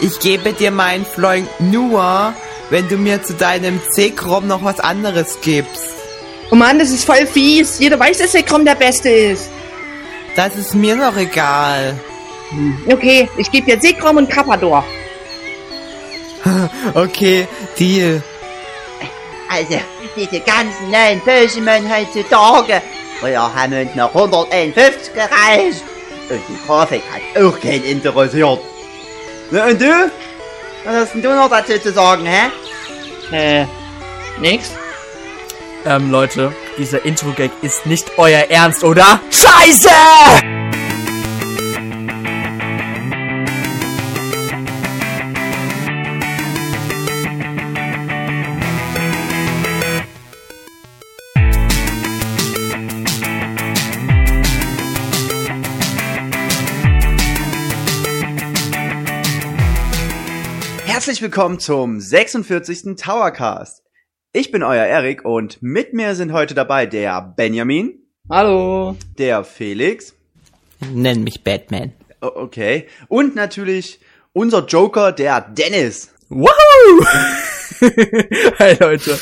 ich gebe dir meinen Freund nur, wenn du mir zu deinem C-Chrom noch was anderes gibst. Oh Mann, das ist voll fies. Jeder weiß, dass der Krom der Beste ist. Das ist mir doch egal. Okay, ich gebe dir Sekrom und Kappador. okay, Deal. Also, diese ganzen neuen Pokémon heutzutage. Früher haben uns noch 151 gereicht. Und die Grafik hat auch keinen interessiert. Und du? Was hast denn du noch dazu zu sagen, hä? Äh, nix. Ähm, Leute, dieser Intro-Gag ist nicht euer Ernst, oder? Scheiße! Herzlich willkommen zum 46. Towercast. Ich bin euer Erik und mit mir sind heute dabei der Benjamin, Hallo. der Felix, Nenn mich Batman. okay, und natürlich unser Joker, der Dennis. Woohoo! hey Leute.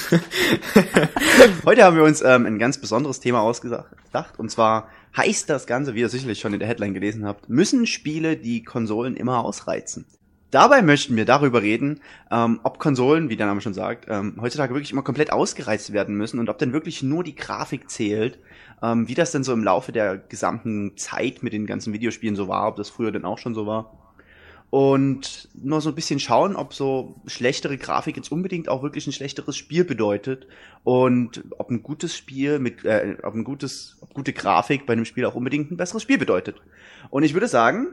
Heute haben wir uns ähm, ein ganz besonderes Thema ausgedacht und zwar heißt das Ganze, wie ihr sicherlich schon in der Headline gelesen habt, müssen Spiele die Konsolen immer ausreizen. Dabei möchten wir darüber reden, ähm, ob Konsolen, wie der Name schon sagt, ähm, heutzutage wirklich immer komplett ausgereizt werden müssen und ob denn wirklich nur die Grafik zählt, ähm, wie das denn so im Laufe der gesamten Zeit mit den ganzen Videospielen so war, ob das früher denn auch schon so war. Und nur so ein bisschen schauen, ob so schlechtere Grafik jetzt unbedingt auch wirklich ein schlechteres Spiel bedeutet und ob ein gutes Spiel mit, äh, ob ein gutes, ob gute Grafik bei einem Spiel auch unbedingt ein besseres Spiel bedeutet. Und ich würde sagen,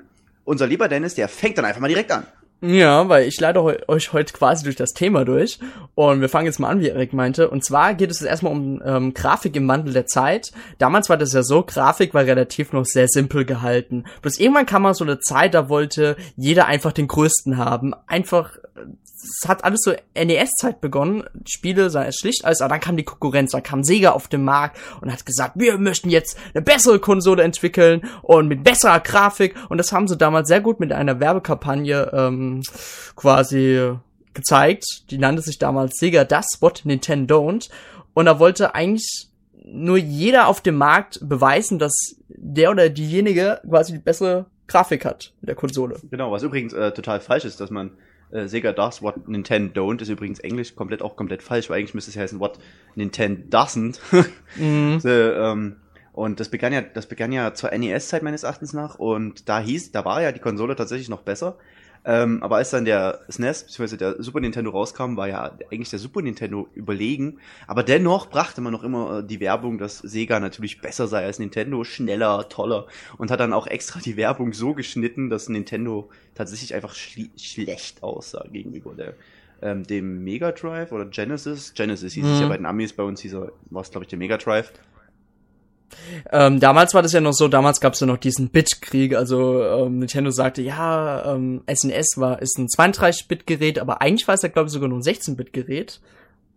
unser lieber Dennis, der fängt dann einfach mal direkt an. Ja, weil ich leite euch heute quasi durch das Thema durch. Und wir fangen jetzt mal an, wie Erik meinte. Und zwar geht es jetzt erstmal um ähm, Grafik im Wandel der Zeit. Damals war das ja so, Grafik war relativ noch sehr simpel gehalten. Bloß irgendwann kam mal so eine Zeit, da wollte jeder einfach den größten haben. Einfach, äh, es hat alles so NES-Zeit begonnen. Spiele sahen erst schlicht aus, aber dann kam die Konkurrenz, dann kam Sega auf den Markt und hat gesagt, wir möchten jetzt eine bessere Konsole entwickeln und mit besserer Grafik. Und das haben sie damals sehr gut mit einer Werbekampagne ähm, quasi gezeigt. Die nannte sich damals Sega Das What Nintendo Don't. Und da wollte eigentlich nur jeder auf dem Markt beweisen, dass der oder diejenige quasi die bessere Grafik hat mit der Konsole. Genau, was übrigens äh, total falsch ist, dass man äh, Sega does what Nintendo don't, ist übrigens Englisch komplett auch komplett falsch, weil eigentlich müsste es heißen what Nintendo doesn't. Mhm. so, ähm, und das begann ja, das begann ja zur NES-Zeit meines Erachtens nach und da hieß, da war ja die Konsole tatsächlich noch besser. Ähm, aber als dann der SNES bzw. der Super Nintendo rauskam, war ja eigentlich der Super Nintendo überlegen. Aber dennoch brachte man noch immer äh, die Werbung, dass Sega natürlich besser sei als Nintendo, schneller, toller und hat dann auch extra die Werbung so geschnitten, dass Nintendo tatsächlich einfach schlecht aussah gegenüber der ähm, dem Mega Drive oder Genesis. Genesis hieß es Mhm. ja bei den Amis, bei uns hieß er, war es glaube ich der Mega Drive. Ähm, damals war das ja noch so, damals gab es ja noch diesen Bit-Krieg, also ähm, Nintendo sagte, ja, ähm, SNES war, ist ein 32-Bit-Gerät, aber eigentlich war es ja, glaube ich, sogar nur ein 16-Bit-Gerät.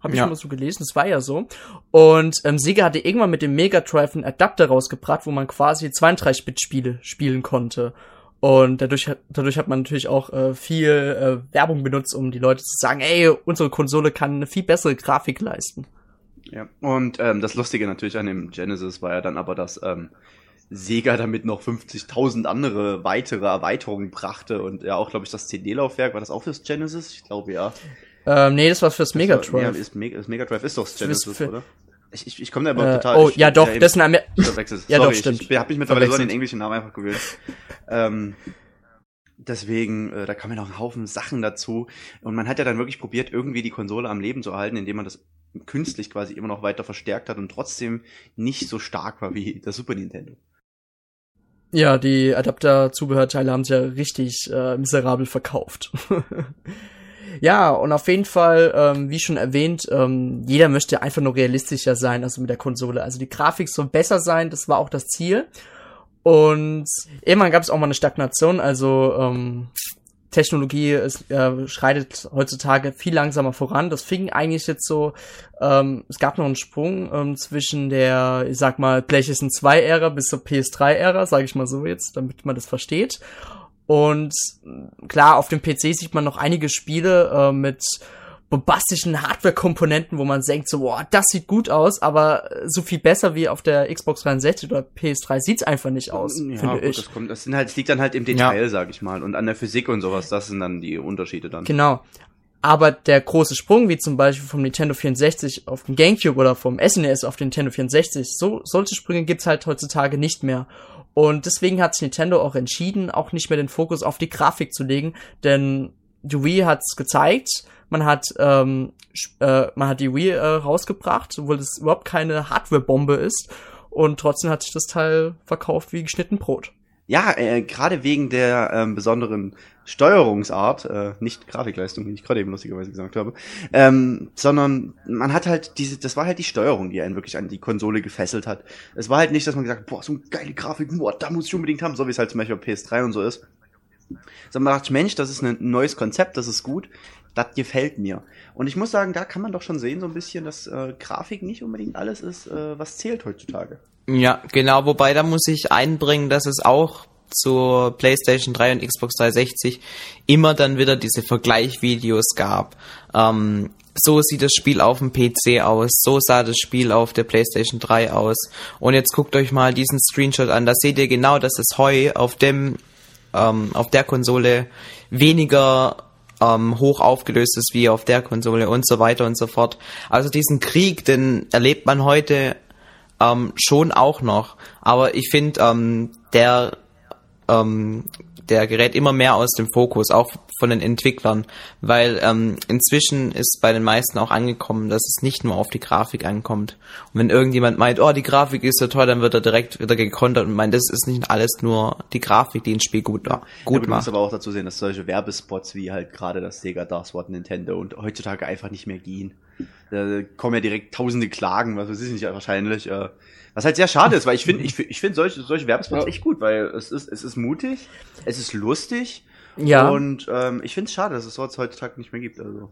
Habe ich Ja. immer so gelesen, das war ja so. Und ähm, Sega hatte irgendwann mit dem Mega Drive einen Adapter rausgebracht, wo man quasi 32-Bit-Spiele spielen konnte. Und dadurch hat, dadurch hat man natürlich auch äh, viel äh, Werbung benutzt, um die Leute zu sagen, ey, unsere Konsole kann eine viel bessere Grafik leisten. Ja. Und ähm, das Lustige natürlich an dem Genesis war ja dann aber, dass ähm, Sega damit noch 50.000 andere weitere Erweiterungen brachte und ja auch, glaube ich, das CD-Laufwerk, war das auch fürs Genesis? Ich glaube ja. Ähm, nee, das war fürs Mega Das war- Ja, Drive. ist Mega, Drive ist doch das Genesis, oder? Ich, ich, ich komme da aber Äh, total. oh, ich, ja doch, das ist ein Amer. Ja, Sorry, doch, stimmt. Ich, ich habe mich mittlerweile so an den englischen Namen einfach gewöhnt. ähm, deswegen, äh, da kamen ja noch ein Haufen Sachen dazu. Und man hat ja dann wirklich probiert, irgendwie die Konsole am Leben zu erhalten, indem man das künstlich quasi immer noch weiter verstärkt hat und trotzdem nicht so stark war wie der Super Nintendo. Ja, die Adapter-Zubehörteile haben sie ja richtig äh, miserabel verkauft. ja, und auf jeden Fall, ähm, wie schon erwähnt, ähm, jeder möchte einfach nur realistischer sein, also mit der Konsole. Also die Grafik soll besser sein, das war auch das Ziel. Und irgendwann gab es auch mal eine Stagnation, also ähm, Technologie ist, äh, schreitet heutzutage viel langsamer voran. Das fing eigentlich jetzt so, ähm, es gab noch einen Sprung ähm, zwischen der, ich sag mal, PlayStation 2-Ära bis zur PS3-Ära, sage ich mal so jetzt, damit man das versteht. Und klar, auf dem PC sieht man noch einige Spiele äh, mit bombastischen Hardware-Komponenten, wo man denkt so, boah, das sieht gut aus, aber so viel besser wie auf der Xbox 360 oder PS3 sieht's einfach nicht aus, ja, finde gut, ich. Das, kommt, das, sind halt, das liegt dann halt im Detail, sag ich mal, und an der Physik und sowas. Das sind dann die Unterschiede dann. Genau. Aber der große Sprung, wie zum Beispiel vom Nintendo 64 auf den GameCube oder vom SNES auf den Nintendo 64, so, solche Sprünge gibt's halt heutzutage nicht mehr. Und deswegen hat sich Nintendo auch entschieden, auch nicht mehr den Fokus auf die Grafik zu legen, denn die Wii hat's gezeigt, man hat, ähm, äh, man hat die Wii äh, rausgebracht, obwohl das überhaupt keine Hardware-Bombe ist. Und trotzdem hat sich das Teil verkauft wie geschnitten Brot. Ja, äh, gerade wegen der ähm, besonderen Steuerungsart, äh, nicht Grafikleistung, wie ich gerade eben lustigerweise gesagt habe, ähm, sondern man hat halt diese, das war halt die Steuerung, die einen wirklich an die Konsole gefesselt hat. Es war halt nicht, dass man gesagt hat, boah, so eine geile Grafik, boah, da muss ich unbedingt haben, so wie es halt zum Beispiel auf PS3 und so ist. Sondern man dachte, Mensch, das ist ein neues Konzept, das ist gut, das gefällt mir. Und ich muss sagen, da kann man doch schon sehen, so ein bisschen, dass äh, Grafik nicht unbedingt alles ist, äh, was zählt heutzutage. Ja, genau, wobei da muss ich einbringen, dass es auch zur PlayStation 3 und Xbox 360 immer dann wieder diese Vergleichvideos gab. Ähm, so sieht das Spiel auf dem PC aus, so sah das Spiel auf der PlayStation 3 aus. Und jetzt guckt euch mal diesen Screenshot an, da seht ihr genau, dass es Heu auf dem, ähm, auf der Konsole weniger ähm, hoch aufgelöst ist wie auf der Konsole und so weiter und so fort. Also diesen Krieg, den erlebt man heute ähm, schon auch noch. Aber ich finde, ähm, der ähm, der gerät immer mehr aus dem Fokus, auch von den Entwicklern, weil ähm, inzwischen ist bei den meisten auch angekommen, dass es nicht nur auf die Grafik ankommt. Und wenn irgendjemand meint, oh, die Grafik ist so toll, dann wird er direkt wieder gekontert und meint, das ist nicht alles nur die Grafik, die ein Spiel gut, gut ja, du macht. musst aber auch dazu sehen, dass solche Werbespots wie halt gerade das Sega Das Wort Nintendo und heutzutage einfach nicht mehr gehen. Da kommen ja direkt tausende Klagen, was weiß ich nicht, wahrscheinlich. Äh, was halt sehr schade ist, weil ich finde, ich, ich finde solche, solche Werbespots echt gut, weil es ist, es ist mutig, es ist lustig. Ja. Und ähm, ich finde es schade, dass es sowas heutzutage nicht mehr gibt. Also.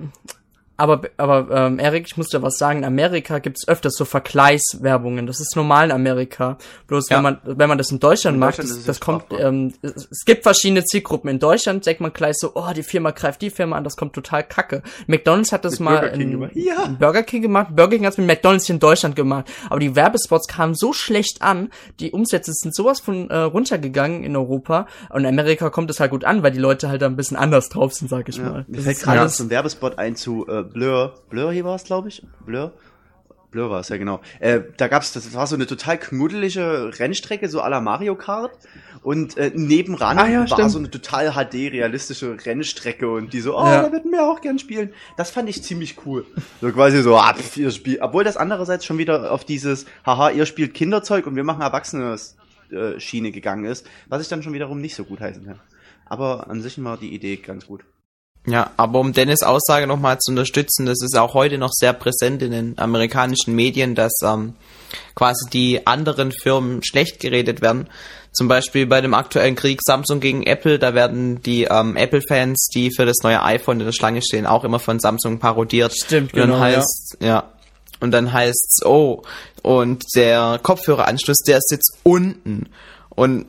Aber, aber ähm, Erik, ich muss dir was sagen, in Amerika gibt's öfters so Vergleichswerbungen. Das ist normal in Amerika. Bloß Ja. wenn man wenn man das in Deutschland In macht, Deutschland das, das kommt, ähm, es, es gibt verschiedene Zielgruppen. In Deutschland denkt man gleich so, oh, die Firma greift die Firma an, das kommt total kacke. McDonalds hat das Mit mal Burger King in, gemacht. Ja. in Burger King gemacht. Burger King hat's mit McDonalds hier in Deutschland gemacht. Aber die Werbespots kamen so schlecht an, die Umsätze sind sowas von äh, runtergegangen in Europa. Und in Amerika kommt es halt gut an, weil die Leute halt da ein bisschen anders drauf sind, sag ich Ja, mal. mir Das fällt gerade so ein Werbespot ein zu äh, Blur. Blur hier war es, glaube ich. Blur. Blur war es, ja genau. Äh, da gab's, das war so eine total knuddelige Rennstrecke, so à la Mario Kart. Und äh, nebenan Ah, ja, war stimmt. so eine total HD-realistische Rennstrecke und die so, oh, Ja. da würden wir auch gern spielen. Das fand ich ziemlich cool. So quasi so, ab, ihr spielt. Obwohl das andererseits schon wieder auf dieses, haha, ihr spielt Kinderzeug und wir machen Erwachsenes äh, Schiene gegangen ist, was ich dann schon wiederum nicht so gut heißen kann. Aber an sich war die Idee ganz gut. Ja, aber um Dennis Aussage nochmal zu unterstützen, das ist auch heute noch sehr präsent in den amerikanischen Medien, dass ähm, quasi die anderen Firmen schlecht geredet werden. Zum Beispiel bei dem aktuellen Krieg Samsung gegen Apple, da werden die ähm, Apple-Fans, die für das neue iPhone in der Schlange stehen, auch immer von Samsung parodiert. Stimmt, und dann genau, ja. heißt, ja. Und dann heißt's, oh, und der Kopfhöreranschluss, der sitzt unten. Und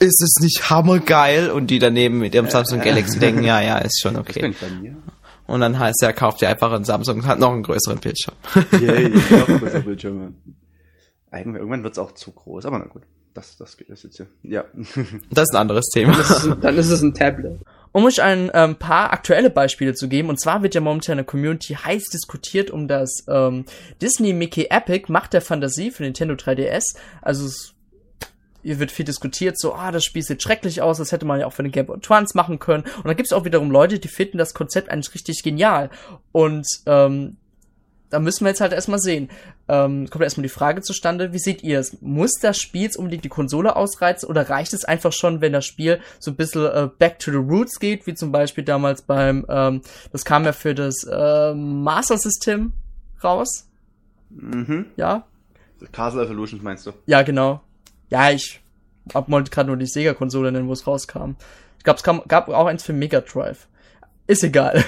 ist es nicht hammergeil? Und die daneben mit ihrem Samsung Galaxy denken, ja, ja, ist schon okay. Und dann heißt er, kauft ihr einfach einen Samsung und hat noch einen größeren Bildschirm. Yay, noch größer Bildschirme. Irgendwann, irgendwann wird's auch zu groß, aber na gut. Das, das geht das jetzt hier. Ja. Das ist ein anderes Thema. Das ist, ein- dann ist es ein Tablet. Um euch ein ähm, paar aktuelle Beispiele zu geben, und zwar wird ja momentan in der Community heiß diskutiert um das ähm, Disney Mickey Epic Macht der Fantasie für Nintendo 3DS. Also es hier wird viel diskutiert, so, ah, das Spiel sieht schrecklich aus, das hätte man ja auch für den Game Boy Advance machen können. Und dann gibt's auch wiederum Leute, die finden das Konzept eigentlich richtig genial. Und ähm, da müssen wir jetzt halt erstmal sehen. Ähm, kommt erstmal die Frage zustande, wie seht ihr es? Muss das Spiel jetzt unbedingt die Konsole ausreizen oder reicht es einfach schon, wenn das Spiel so ein bisschen äh, back to the roots geht, wie zum Beispiel damals beim, ähm, das kam ja für das äh, Master System raus, mhm. ja? Castle Evolution meinst du? Ja, genau. Ja, ich hab wollte gerade nur die Sega-Konsole nennen, wo es rauskam. Ich glaube, es kam, gab auch eins für Mega Drive. Ist egal.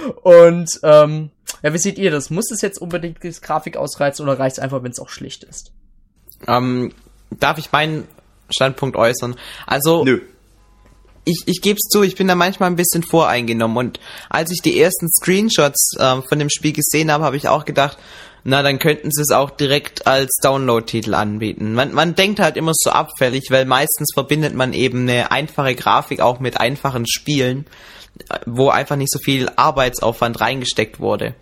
Und ähm, ja, wie seht ihr das? Muss es jetzt unbedingt die Grafik ausreizen oder reicht es einfach, wenn es auch schlicht ist? ähm, darf ich meinen Standpunkt äußern? Also, Nö. ich, ich gebe es zu, ich bin da manchmal ein bisschen voreingenommen und als ich die ersten Screenshots äh, von dem Spiel gesehen habe, habe ich auch gedacht, na, dann könnten sie es auch direkt als Download-Titel anbieten. Man, man denkt halt immer so abfällig, weil meistens verbindet man eben eine einfache Grafik auch mit einfachen Spielen, wo einfach nicht so viel Arbeitsaufwand reingesteckt wurde.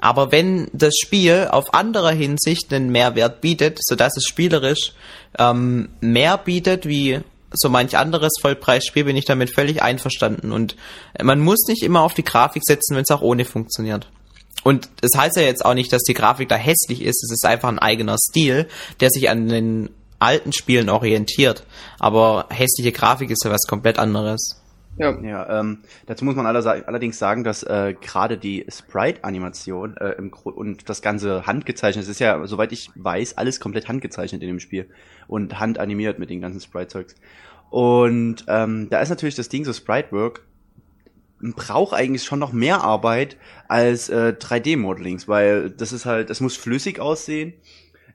Aber wenn das Spiel auf anderer Hinsicht einen Mehrwert bietet, sodass es spielerisch ähm, mehr bietet wie so manch anderes Vollpreisspiel, bin ich damit völlig einverstanden. Und man muss nicht immer auf die Grafik setzen, wenn es auch ohne funktioniert. Und das heißt ja jetzt auch nicht, dass die Grafik da hässlich ist. Es ist einfach ein eigener Stil, der sich an den alten Spielen orientiert. Aber hässliche Grafik ist ja was komplett anderes. Ja, ja ähm, dazu muss man allerdings sagen, dass äh, gerade die Sprite-Animation äh, im und das ganze handgezeichnet, es ist ja, soweit ich weiß, alles komplett handgezeichnet in dem Spiel und handanimiert mit den ganzen Sprite-Zeugs. Und ähm, da ist natürlich das Ding so Sprite-Work braucht eigentlich schon noch mehr Arbeit als äh, 3D-Modelings, weil das ist halt, es muss flüssig aussehen,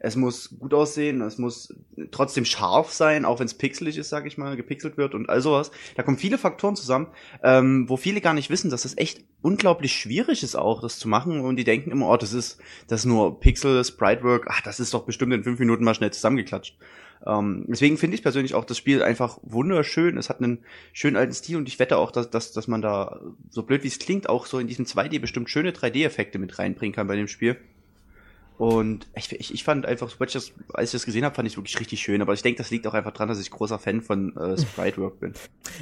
es muss gut aussehen, es muss trotzdem scharf sein, auch wenn es pixelig ist, sag ich mal, gepixelt wird und all sowas. Da kommen viele Faktoren zusammen, ähm, wo viele gar nicht wissen, dass es echt unglaublich schwierig ist auch, das zu machen und die denken immer, oh, das ist, das ist nur Pixel, Sprite-Work, ach, das ist doch bestimmt in fünf Minuten mal schnell zusammengeklatscht. Ähm, deswegen finde ich persönlich auch das Spiel einfach wunderschön. Es hat einen schönen alten Stil und ich wette auch, dass, dass, dass man da, so blöd wie es klingt, auch so in diesem 2D bestimmt schöne 3D-Effekte mit reinbringen kann bei dem Spiel. Und ich, ich, ich fand einfach, als ich das, als ich das gesehen habe, fand ich es wirklich richtig schön. Aber ich denke, das liegt auch einfach dran, dass ich großer Fan von äh, Sprite Work bin.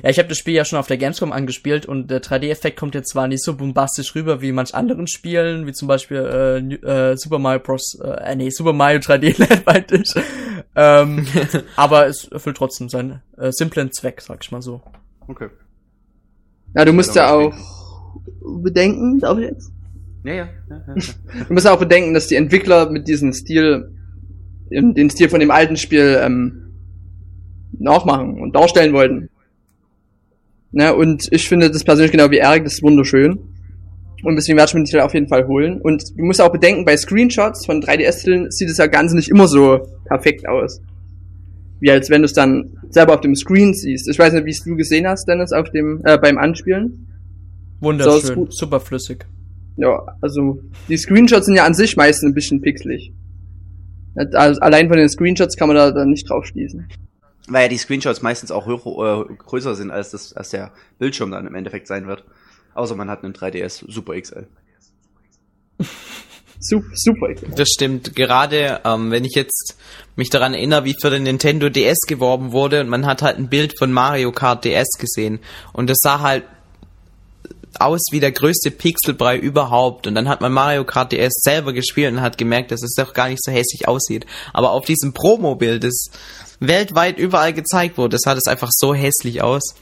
Ja, ich habe das Spiel ja schon auf der Gamescom angespielt und der 3D-Effekt kommt jetzt zwar nicht so bombastisch rüber wie manch anderen Spielen, wie zum Beispiel äh, äh, Super Mario Bros. Äh, nee, Super Mario 3D Land meinte ich. ähm, aber es erfüllt trotzdem seinen äh, simplen Zweck, sag ich mal so. Okay. Ja, du musst ja auch bedenken, darf ich jetzt? Ja, ja. ja, ja. du musst auch bedenken, dass die Entwickler mit diesem Stil, den Stil von dem alten Spiel ähm, nachmachen und darstellen wollten. Ne, und ich finde das persönlich genau wie Eric, das ist wunderschön. Und deswegen werde ich mir die auf jeden Fall holen. Und du musst auch bedenken, bei Screenshots von 3DS-Titeln sieht es ja ganz nicht immer so perfekt aus. Wie als wenn du es dann selber auf dem Screen siehst. Ich weiß nicht, wie es du gesehen hast, Dennis, auf dem, äh, beim Anspielen. Wunderschön, super flüssig. Ja, also die Screenshots sind ja an sich meistens ein bisschen pixelig. Also, allein von den Screenshots kann man da dann nicht drauf schließen. Weil ja die Screenshots meistens auch höher, äh, größer sind, als, das, als der Bildschirm dann im Endeffekt sein wird. Außer man hat einen 3DS Super XL. Super XL. Das stimmt. Gerade ähm, wenn ich jetzt mich daran erinnere, wie für den Nintendo DS geworben wurde und man hat halt ein Bild von Mario Kart DS gesehen und das sah halt aus wie der größte Pixelbrei überhaupt. Und dann hat man Mario Kart DS selber gespielt und hat gemerkt, dass es doch gar nicht so hässlich aussieht. Aber auf diesem Promo-Bild, das weltweit überall gezeigt wurde, das sah das einfach so hässlich aus.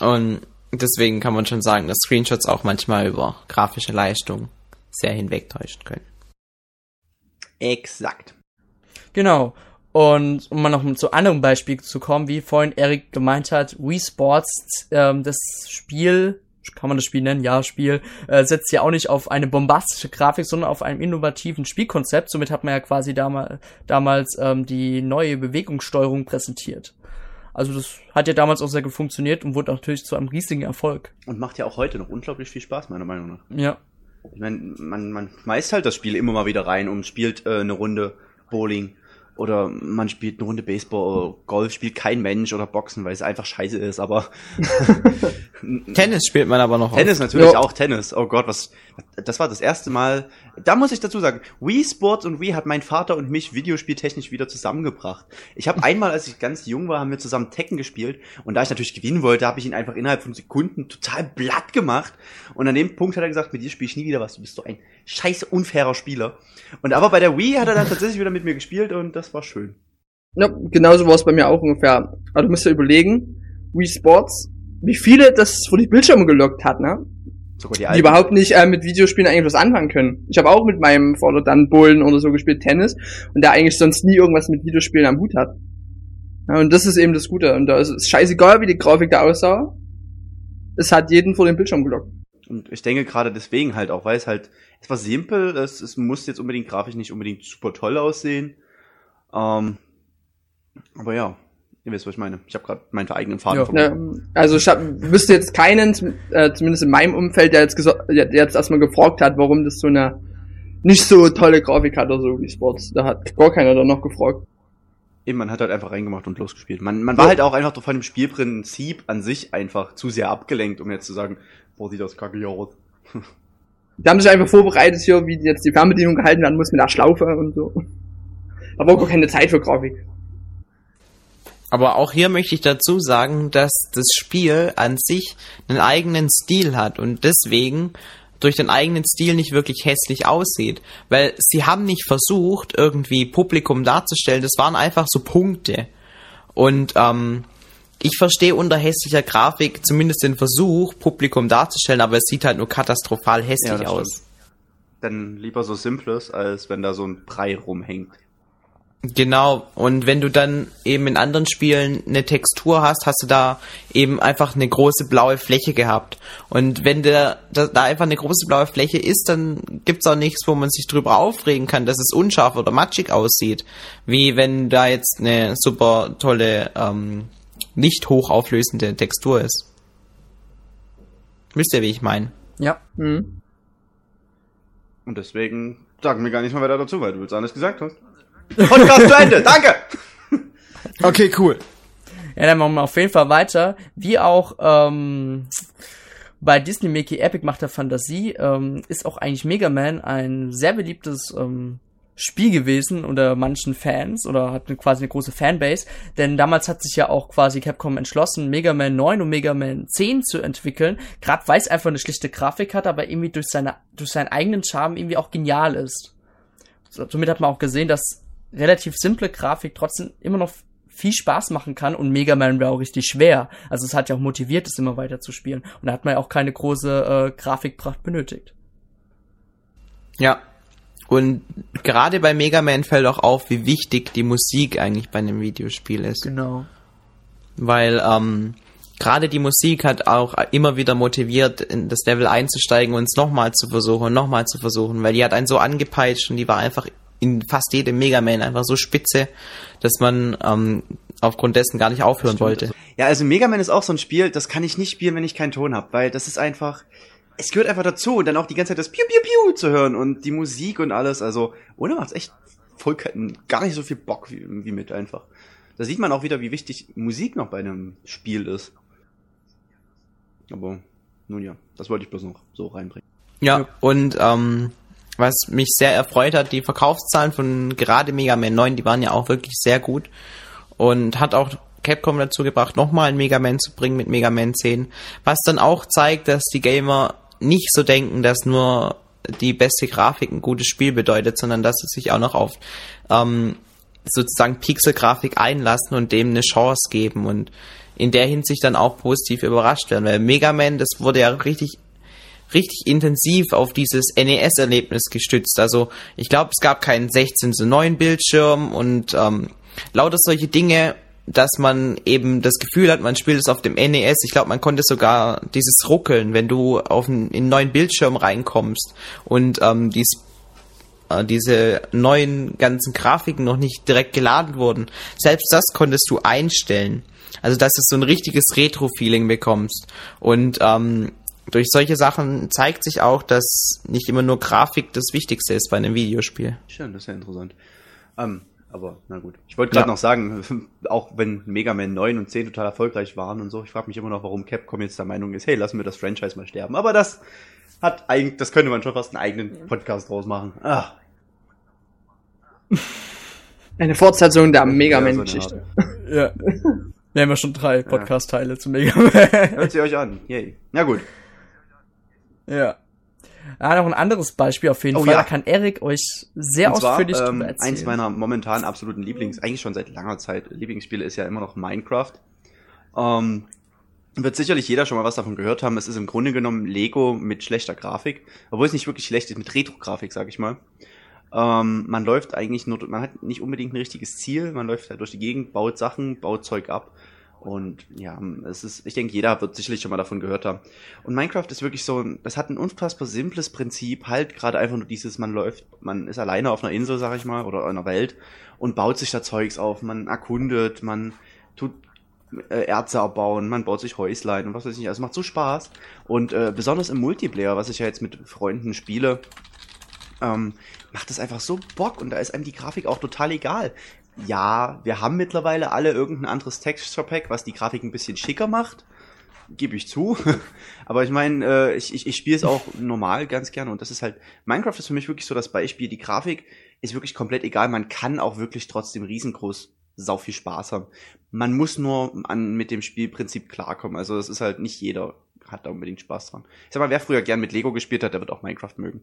Und deswegen kann man schon sagen, dass Screenshots auch manchmal über grafische Leistung sehr hinwegtäuschen können. Exakt. Genau. Und um mal noch zu anderen Beispielen zu kommen, wie vorhin Erik gemeint hat, Wii Sports, ähm, das Spiel kann man das Spiel nennen? Ja, Spiel, äh, setzt ja auch nicht auf eine bombastische Grafik, sondern auf einem innovativen Spielkonzept. Somit hat man ja quasi damals, damals ähm, die neue Bewegungssteuerung präsentiert. Also das hat ja damals auch sehr gut funktioniert und wurde natürlich zu einem riesigen Erfolg. Und macht ja auch heute noch unglaublich viel Spaß, meiner Meinung nach. Ja. Ich meine, man, man schmeißt halt das Spiel immer mal wieder rein und spielt äh, eine Runde Bowling oder man spielt eine Runde Baseball oder Golf spielt kein Mensch oder Boxen, weil es einfach scheiße ist, aber Tennis spielt man aber noch. Tennis auf. natürlich jo. auch Tennis. Oh Gott, was das war das erste Mal. Da muss ich dazu sagen, Wii Sports und Wii hat mein Vater und mich videospieltechnisch wieder zusammengebracht. Ich habe einmal, als ich ganz jung war, haben wir zusammen Tekken gespielt und da ich natürlich gewinnen wollte, habe ich ihn einfach innerhalb von Sekunden total blatt gemacht und an dem Punkt hat er gesagt, mit dir spiele ich nie wieder was, du bist so ein scheiße unfairer Spieler. Und aber bei der Wii hat er dann tatsächlich wieder mit mir gespielt und das war schön. Ja, genauso war es bei mir auch ungefähr. Also du musst ja überlegen, Wii Sports, wie viele das vor die Bildschirme gelockt hat, ne? Sogar die, die überhaupt nicht äh, mit Videospielen eigentlich was anfangen können. Ich habe auch mit meinem Vater dann Bullen oder so gespielt, Tennis, und der eigentlich sonst nie irgendwas mit Videospielen am Hut hat. Ja, und das ist eben das Gute. Und da ist es scheißegal, wie die Grafik da aussah. Es hat jeden vor den Bildschirm gelockt. Und ich denke gerade deswegen halt auch, weil es halt, es war simpel, es, es muss jetzt unbedingt grafisch nicht unbedingt super toll aussehen. Ähm, aber ja, Ihr wisst, was ich meine. Ich habe gerade meinen eigenen Faden ja. ja. Also ich hab, wüsste jetzt keinen, äh, zumindest in meinem Umfeld, der jetzt, der jetzt erstmal gefragt hat, warum das so eine nicht so tolle Grafik hat oder so wie Sports. Da hat gar keiner dann noch gefragt. Eben, man hat halt einfach reingemacht und losgespielt. Man, man war ja. halt auch einfach von dem Spielprinzip an sich einfach zu sehr abgelenkt, um jetzt zu sagen, boah, sieht das kacke aus. Die haben sich einfach vorbereitet hier, wie jetzt die Fernbedienung gehalten werden muss mit der Schlaufe und so. Aber auch gar keine Zeit für Grafik. Aber auch hier möchte ich dazu sagen, dass das Spiel an sich einen eigenen Stil hat und deswegen durch den eigenen Stil nicht wirklich hässlich aussieht. Weil sie haben nicht versucht, irgendwie Publikum darzustellen, das waren einfach so Punkte. Und ähm, ich verstehe unter hässlicher Grafik zumindest den Versuch, Publikum darzustellen, aber es sieht halt nur katastrophal hässlich ja, aus. Stimmt. Dann lieber so simples, als wenn da so ein Brei rumhängt. Genau, und wenn du dann eben in anderen Spielen eine Textur hast, hast du da eben einfach eine große blaue Fläche gehabt. Und wenn der, da, da einfach eine große blaue Fläche ist, dann gibt's auch nichts, wo man sich drüber aufregen kann, dass es unscharf oder matschig aussieht. Wie wenn da jetzt eine super tolle, ähm, nicht hochauflösende Textur ist. Wisst ihr, wie ich meine? Ja. Mhm. Und deswegen sagen wir gar nicht mal weiter dazu, weil du jetzt alles gesagt hast. Podcast zu Ende, danke! Okay, cool. Ja, dann machen wir auf jeden Fall weiter. Wie auch ähm, bei Disney Mickey Epic Macht der Fantasie ähm, ist auch eigentlich Mega Man ein sehr beliebtes ähm, Spiel gewesen unter manchen Fans oder hat quasi eine große Fanbase, denn damals hat sich ja auch quasi Capcom entschlossen, Mega Man 9 und Mega Man 10 zu entwickeln, gerade weil es einfach eine schlichte Grafik hat, aber irgendwie durch seine durch seinen eigenen Charme irgendwie auch genial ist. Somit hat man auch gesehen, dass relativ simple Grafik trotzdem immer noch viel Spaß machen kann und Mega Man wäre auch richtig schwer. Also es hat ja auch motiviert, es immer weiter zu spielen. Und da hat man ja auch keine große äh, Grafikpracht benötigt. Ja. Und gerade bei Mega Man fällt auch auf, wie wichtig die Musik eigentlich bei einem Videospiel ist. Genau. Weil ähm, gerade die Musik hat auch immer wieder motiviert, in das Level einzusteigen und es nochmal zu versuchen und nochmal zu versuchen, weil die hat einen so angepeitscht und die war einfach in fast jedem Mega Man einfach so spitze, dass man ähm, aufgrund dessen gar nicht aufhören wollte. Ja, also Mega Man ist auch so ein Spiel, das kann ich nicht spielen, wenn ich keinen Ton habe, weil das ist einfach, es gehört einfach dazu und dann auch die ganze Zeit das Piu Piu Piu zu hören und die Musik und alles, also ohne macht's echt voll gar nicht so viel Bock wie, wie mit einfach. Da sieht man auch wieder, wie wichtig Musik noch bei einem Spiel ist. Aber nun ja, das wollte ich bloß noch so reinbringen. Ja, und ähm, was mich sehr erfreut hat, die Verkaufszahlen von gerade Mega Man 9, die waren ja auch wirklich sehr gut. Und hat auch Capcom dazu gebracht, nochmal ein Mega Man zu bringen mit Mega Man 10, was dann auch zeigt, dass die Gamer nicht so denken, dass nur die beste Grafik ein gutes Spiel bedeutet, sondern dass sie sich auch noch auf ähm, sozusagen Pixelgrafik einlassen und dem eine Chance geben und in der Hinsicht dann auch positiv überrascht werden, weil Mega Man, das wurde ja richtig richtig intensiv auf dieses NES-Erlebnis gestützt. Also ich glaube, es gab keinen 16 zu 9 Bildschirm und ähm, lauter solche Dinge, dass man eben das Gefühl hat, man spielt es auf dem NES. Ich glaube, man konnte sogar dieses Ruckeln, wenn du auf einen, in einen neuen Bildschirm reinkommst und ähm, dies, äh, diese neuen ganzen Grafiken noch nicht direkt geladen wurden. Selbst das konntest du einstellen. Also, dass du so ein richtiges Retro-Feeling bekommst. Und ähm, durch solche Sachen zeigt sich auch, dass nicht immer nur Grafik das Wichtigste ist bei einem Videospiel. Schön, das ist ja interessant. Ähm, aber na gut. Ich wollte gerade ja. noch sagen, auch wenn Mega Man 9 und 10 total erfolgreich waren und so, ich frage mich immer noch, warum Capcom jetzt der Meinung ist, hey, lassen wir das Franchise mal sterben. Aber das hat eigentlich, das könnte man schon fast einen eigenen Podcast draus machen. Ach. Eine Fortsetzung der Mega Man-Geschichte. ja. Wir haben ja schon drei Podcast-Teile ja. zu Mega Man. Hört sie euch an. Yay. Na gut. Ja. Ja, noch ein anderes Beispiel auf jeden oh, Fall. Ja. Da kann Erik euch sehr Und ausführlich zwar, ähm, erzählen. Eins meiner momentan absoluten Lieblings, eigentlich schon seit langer Zeit Lieblingsspiele ist ja immer noch Minecraft. Ähm, wird sicherlich jeder schon mal was davon gehört haben. Es ist im Grunde genommen Lego mit schlechter Grafik, obwohl es nicht wirklich schlecht ist, mit Retro-Grafik, sag ich mal. Ähm, man läuft eigentlich nur, man hat nicht unbedingt ein richtiges Ziel, man läuft halt durch die Gegend, baut Sachen, baut Zeug ab und ja, es ist, ich denke, jeder wird sicherlich schon mal davon gehört haben. Und Minecraft ist wirklich so, das hat ein unfassbar simples Prinzip, halt gerade einfach nur dieses, man läuft, man ist alleine auf einer Insel, sag ich mal, oder einer Welt und baut sich da Zeugs auf, man erkundet, man tut äh, Erze erbauen, man baut sich Häuslein und was weiß ich nicht. Also macht so Spaß. Und äh, besonders im Multiplayer, was ich ja jetzt mit Freunden spiele, ähm, macht es einfach so Bock und da ist einem die Grafik auch total egal. Ja, wir haben mittlerweile alle irgendein anderes Texture Pack, was die Grafik ein bisschen schicker macht. Gebe ich zu. Aber ich meine, äh, ich, ich, ich spiele es auch normal ganz gerne und das ist halt, Minecraft ist für mich wirklich so das Beispiel. Die Grafik ist wirklich komplett egal. Man kann auch wirklich trotzdem riesengroß sau viel Spaß haben. Man muss nur an, mit dem Spielprinzip klarkommen. Also es ist halt nicht jeder hat da unbedingt Spaß dran. Ich sag mal, wer früher gern mit Lego gespielt hat, der wird auch Minecraft mögen.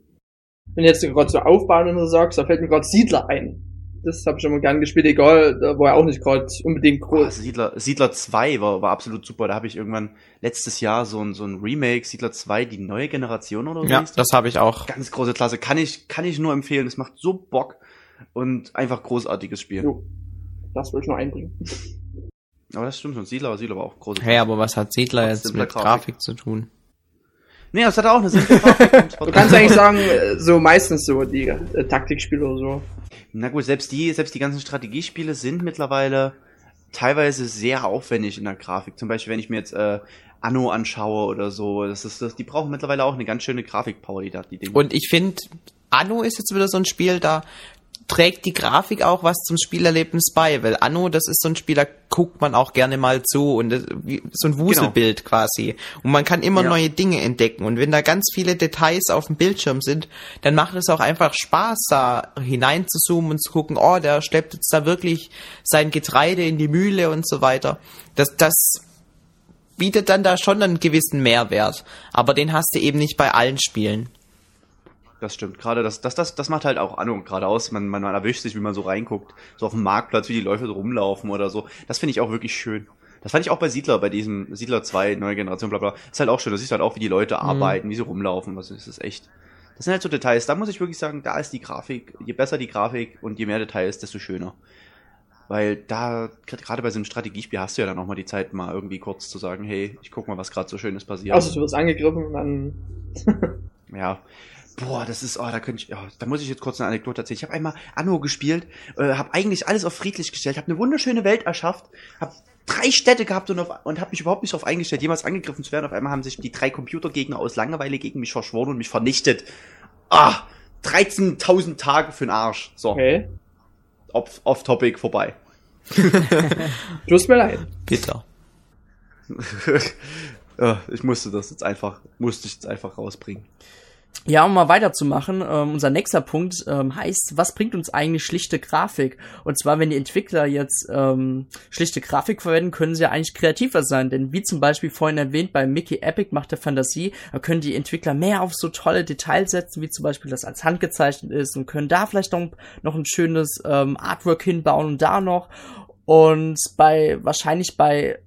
Wenn jetzt gerade so aufbauen und so sagst, da fällt mir gerade Siedler ein. Das habe ich immer gern gespielt, egal, da war ja auch nicht gerade unbedingt groß. Oh, Siedler, Siedler 2 war, war absolut super. Da habe ich irgendwann letztes Jahr so ein, so ein Remake, Siedler 2, die neue Generation oder so. Ja, das habe ich auch. Ganz große Klasse. Kann ich, kann ich nur empfehlen. Es macht so Bock und einfach großartiges Spiel. Jo. Das will ich nur einbringen. Aber das stimmt schon. Siedler, Siedler war auch groß. Hey, aber was hat Siedler jetzt mit Grafik. Grafik zu tun? Nee, das hat auch eine simple Grafik. du kannst eigentlich sagen, äh, so meistens so die äh, Taktikspiele oder so. Na gut, selbst die, selbst die ganzen Strategiespiele sind mittlerweile teilweise sehr aufwendig in der Grafik. Zum Beispiel, wenn ich mir jetzt äh, Anno anschaue oder so, das ist, das, die brauchen mittlerweile auch eine ganz schöne Grafikpower, die da die Dinge. Und ich finde, Anno ist jetzt wieder so ein Spiel, da trägt die Grafik auch was zum Spielerlebnis bei, weil Anno, das ist so ein Spiel, da guckt man auch gerne mal zu und das, wie, so ein Wuselbild genau. quasi. Und man kann immer ja. neue Dinge entdecken. Und wenn da ganz viele Details auf dem Bildschirm sind, dann macht es auch einfach Spaß, da hinein zu zoomen und zu gucken, oh, der schleppt jetzt da wirklich sein Getreide in die Mühle und so weiter. Das, das bietet dann da schon einen gewissen Mehrwert. Aber den hast du eben nicht bei allen Spielen. Das stimmt. Gerade das, das, das, das macht halt auch an und gerade aus. Man, man, man erwischt sich, wie man so reinguckt. So auf dem Marktplatz, wie die Leute so rumlaufen oder so. Das finde ich auch wirklich schön. Das fand ich auch bei Siedler, bei diesem Siedler 2, neue Generation, bla bla. ist halt auch schön. Du siehst halt auch, wie die Leute mhm. arbeiten, wie sie rumlaufen. Was ist das echt? Das sind halt so Details. Da muss ich wirklich sagen, da ist die Grafik, je besser die Grafik und je mehr Details, desto schöner. Weil da, gerade bei so einem Strategiespiel hast du ja dann auch mal die Zeit, mal irgendwie kurz zu sagen, hey, ich guck mal, was gerade so Schönes passiert. Also du wirst angegriffen und dann. ja. Boah, das ist, oh, da könnte ich, oh, da muss ich jetzt kurz eine Anekdote erzählen. Ich habe einmal Anno gespielt, äh, habe eigentlich alles auf friedlich gestellt, habe eine wunderschöne Welt erschafft, habe drei Städte gehabt und, auf, und habe mich überhaupt nicht darauf eingestellt, jemals angegriffen zu werden. Auf einmal haben sich die drei Computergegner aus Langeweile gegen mich verschworen und mich vernichtet. Ah, 13.000 Tage für den Arsch. So. Okay. Off, off Topic vorbei. Tut mir leid. Bitter. ich musste das jetzt einfach, musste ich jetzt einfach rausbringen. Ja, um mal weiterzumachen, ähm, unser nächster Punkt ähm, heißt, was bringt uns eigentlich schlichte Grafik? Und zwar, wenn die Entwickler jetzt ähm, schlichte Grafik verwenden, können sie ja eigentlich kreativer sein. Denn wie zum Beispiel vorhin erwähnt, bei Mickey Epic macht der Fantasie, da können die Entwickler mehr auf so tolle Details setzen, wie zum Beispiel das als Hand gezeichnet ist und können da vielleicht noch, noch ein schönes ähm, Artwork hinbauen und da noch. Und bei wahrscheinlich bei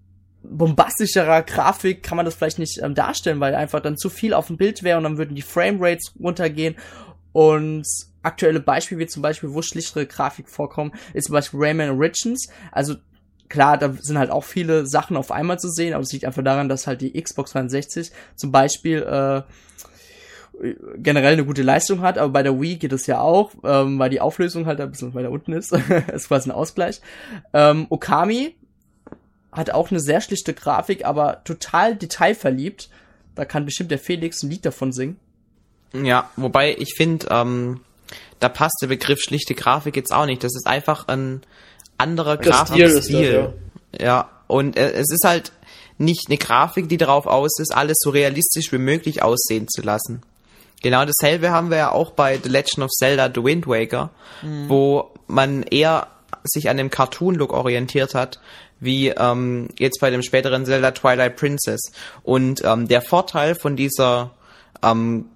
bombastischerer Grafik kann man das vielleicht nicht ähm, darstellen, weil einfach dann zu viel auf dem Bild wäre und dann würden die Framerates runtergehen. Und aktuelle Beispiele, wie zum Beispiel, wo schlichtere Grafik vorkommen, ist zum Beispiel Rayman Origins. Also klar, da sind halt auch viele Sachen auf einmal zu sehen, aber es liegt einfach daran, dass halt die Xbox 360 zum Beispiel äh, generell eine gute Leistung hat, aber bei der Wii geht es ja auch, ähm, weil die Auflösung halt ein bisschen weiter unten ist. ist quasi ein Ausgleich. Ähm, Okami hat auch eine sehr schlichte Grafik, aber total detailverliebt. Da kann bestimmt der Felix ein Lied davon singen. Ja, wobei ich finde, ähm, da passt der Begriff schlichte Grafik jetzt auch nicht. Das ist einfach ein anderer Grafikstil. Ja. ja, und äh, es ist halt nicht eine Grafik, die darauf aus ist, alles so realistisch wie möglich aussehen zu lassen. Genau dasselbe haben wir ja auch bei The Legend of Zelda The Wind Waker, mhm. wo man eher sich an dem Cartoon-Look orientiert hat, wie ähm, jetzt bei dem späteren Zelda Twilight Princess. Und ähm, der Vorteil von dieser ähm,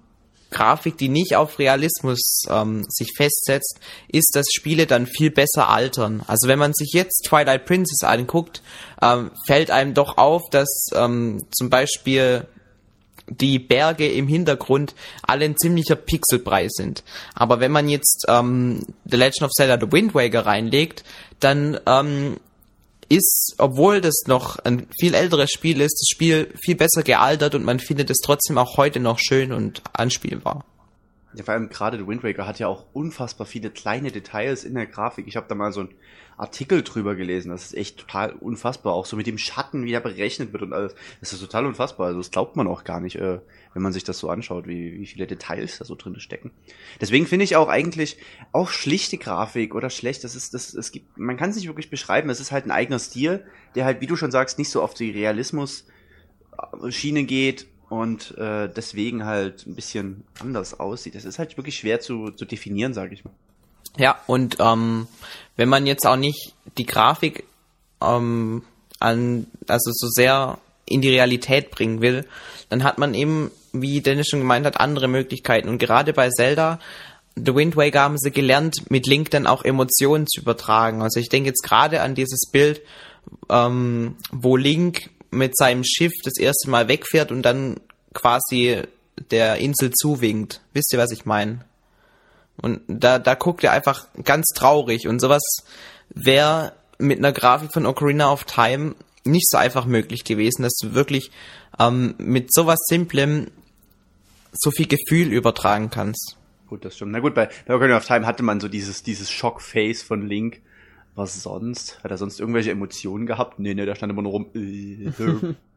Grafik, die nicht auf Realismus ähm, sich festsetzt, ist, dass Spiele dann viel besser altern. Also wenn man sich jetzt Twilight Princess anguckt, ähm, fällt einem doch auf, dass ähm, zum Beispiel die Berge im Hintergrund alle ein ziemlicher Pixelbrei sind. Aber wenn man jetzt ähm, The Legend of Zelda The Wind Waker reinlegt, dann ähm, ist, obwohl das noch ein viel älteres Spiel ist, das Spiel viel besser gealtert und man findet es trotzdem auch heute noch schön und anspielbar. Ja, vor allem gerade The Wind Waker hat ja auch unfassbar viele kleine Details in der Grafik. Ich habe da mal so ein Artikel drüber gelesen. Das ist echt total unfassbar. Auch so mit dem Schatten, wie der berechnet wird und alles. Das ist total unfassbar. Also das glaubt man auch gar nicht, äh, wenn man sich das so anschaut, wie, wie viele Details da so drin stecken. Deswegen finde ich auch eigentlich auch schlichte Grafik oder schlecht. Das ist, das, es gibt, man kann es nicht wirklich beschreiben. Es ist halt ein eigener Stil, der halt, wie du schon sagst, nicht so auf die Realismus-Schiene geht und äh, deswegen halt ein bisschen anders aussieht. Das ist halt wirklich schwer zu, zu definieren, sage ich mal. Ja, und ähm, wenn man jetzt auch nicht die Grafik ähm, an, also so sehr in die Realität bringen will, dann hat man eben, wie Dennis schon gemeint hat, andere Möglichkeiten. Und gerade bei Zelda, The Wind Waker haben sie gelernt, mit Link dann auch Emotionen zu übertragen. Also ich denke jetzt gerade an dieses Bild, ähm, wo Link mit seinem Schiff das erste Mal wegfährt und dann quasi der Insel zuwinkt. Wisst ihr, was ich meine? Und da, da guckt er einfach ganz traurig und sowas wäre mit einer Grafik von Ocarina of Time nicht so einfach möglich gewesen, dass du wirklich ähm, mit sowas Simplem so viel Gefühl übertragen kannst. Gut, das stimmt. Na gut, bei, bei Ocarina of Time hatte man so dieses, dieses Schockface von Link. Was sonst? Hat er sonst irgendwelche Emotionen gehabt? Nee, nee, da stand immer nur rum.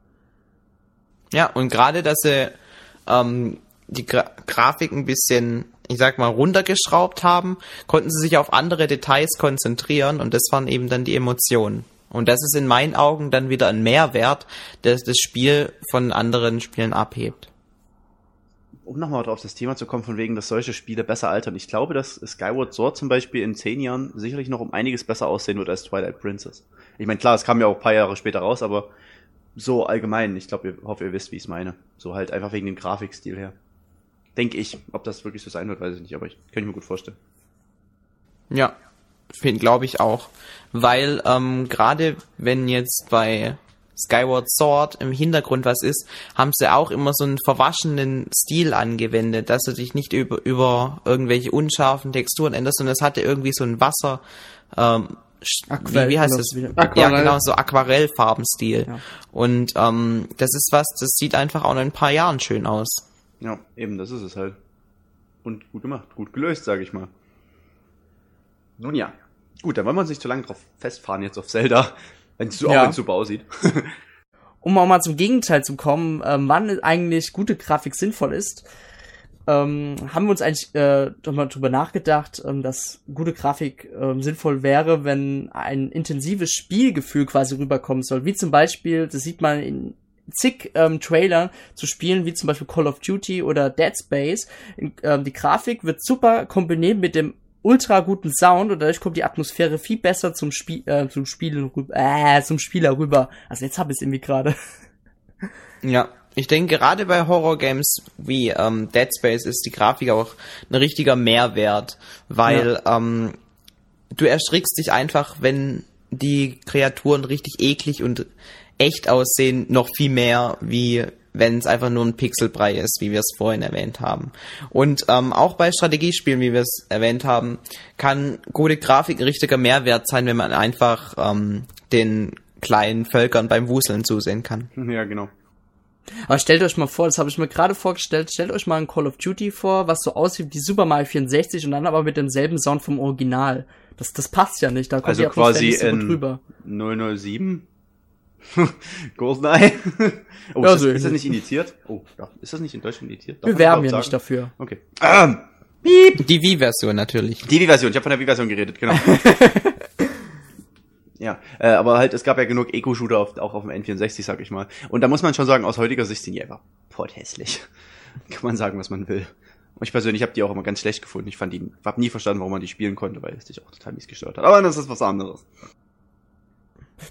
Ja, und gerade, dass sie ähm, die Gra Grafik ein bisschen ich sag mal, runtergeschraubt haben, konnten sie sich auf andere Details konzentrieren und das waren eben dann die Emotionen. Und das ist in meinen Augen dann wieder ein Mehrwert, der das Spiel von anderen Spielen abhebt. Um nochmal auf das Thema zu kommen, von wegen, dass solche Spiele besser altern. Ich glaube, dass Skyward Sword zum Beispiel in zehn Jahren sicherlich noch um einiges besser aussehen wird als Twilight Princess. Ich meine, klar, es kam ja auch ein paar Jahre später raus, aber so allgemein, ich glaube, ich hoffe, ihr wisst, wie ich es meine. So halt einfach wegen dem Grafikstil her. Denke ich. Ob das wirklich so sein wird, weiß ich nicht, aber ich kann ich mir gut vorstellen. Ja, glaube ich auch. Weil ähm, gerade wenn jetzt bei Skyward Sword im Hintergrund was ist, haben sie auch immer so einen verwaschenen Stil angewendet, dass du dich nicht über, über irgendwelche unscharfen Texturen änderst, sondern es hatte irgendwie so ein Wasser, ähm, Aquarell, wie, wie heißt das? Aquarell. Ja, genau, so Aquarellfarbenstil. Ja. Und ähm, das ist was, das sieht einfach auch in ein paar Jahren schön aus. Ja, eben, das ist es halt. Und gut gemacht, gut gelöst, sage ich mal. Nun ja. Gut, dann wollen wir uns nicht zu lange drauf festfahren jetzt auf Zelda, wenn es so, ja. auch super aussieht. um auch mal zum Gegenteil zu kommen, äh, wann eigentlich gute Grafik sinnvoll ist, ähm, haben wir uns eigentlich äh, doch mal drüber nachgedacht, ähm, dass gute Grafik ähm, sinnvoll wäre, wenn ein intensives Spielgefühl quasi rüberkommen soll. Wie zum Beispiel, das sieht man in zig ähm, Trailer zu Spielen wie zum Beispiel Call of Duty oder Dead Space. Ähm, die Grafik wird super kombiniert mit dem ultra guten Sound und dadurch kommt die Atmosphäre viel besser zum Spiel äh, zum Spielen rüber äh, zum Spieler rüber. Also jetzt habe ich es irgendwie gerade. Ja, ich denke gerade bei Horror Games wie ähm, Dead Space ist die Grafik auch ein richtiger Mehrwert, weil ja. ähm, du erschrickst dich einfach, wenn die Kreaturen richtig eklig und echt aussehen, noch viel mehr, wie wenn es einfach nur ein Pixelbrei ist, wie wir es vorhin erwähnt haben. Und ähm, auch bei Strategiespielen, wie wir es erwähnt haben, kann gute Grafik ein richtiger Mehrwert sein, wenn man einfach ähm, den kleinen Völkern beim Wuseln zusehen kann. Ja, genau. Aber stellt euch mal vor, das habe ich mir gerade vorgestellt, stellt euch mal ein Call of Duty vor, was so aussieht wie Super Mario 64 und dann aber mit demselben Sound vom Original. Das, das passt ja nicht, da kommt also die quasi nicht so in drüber. 007 Goldeneye. oh, ja, ist, das, ist, das, nicht indiziert? Oh, ja. Ist das nicht in Deutschland indiziert? Darf Wir werben ja nicht dafür. Okay. Ähm, Die Wii-Version natürlich. Die Wii-Version, ich habe von der Wii-Version geredet, genau. ja, äh, aber halt, es gab ja genug Eco-Shooter auf, auch auf dem N64, sag ich mal. Und da muss man schon sagen, aus heutiger Sicht sind die einfach hässlich. Kann man sagen, was man will. Und ich persönlich habe die auch immer ganz schlecht gefunden. Ich fand die, hab nie verstanden, warum man die spielen konnte, weil es dich auch total mies gestört hat. Aber das ist was anderes.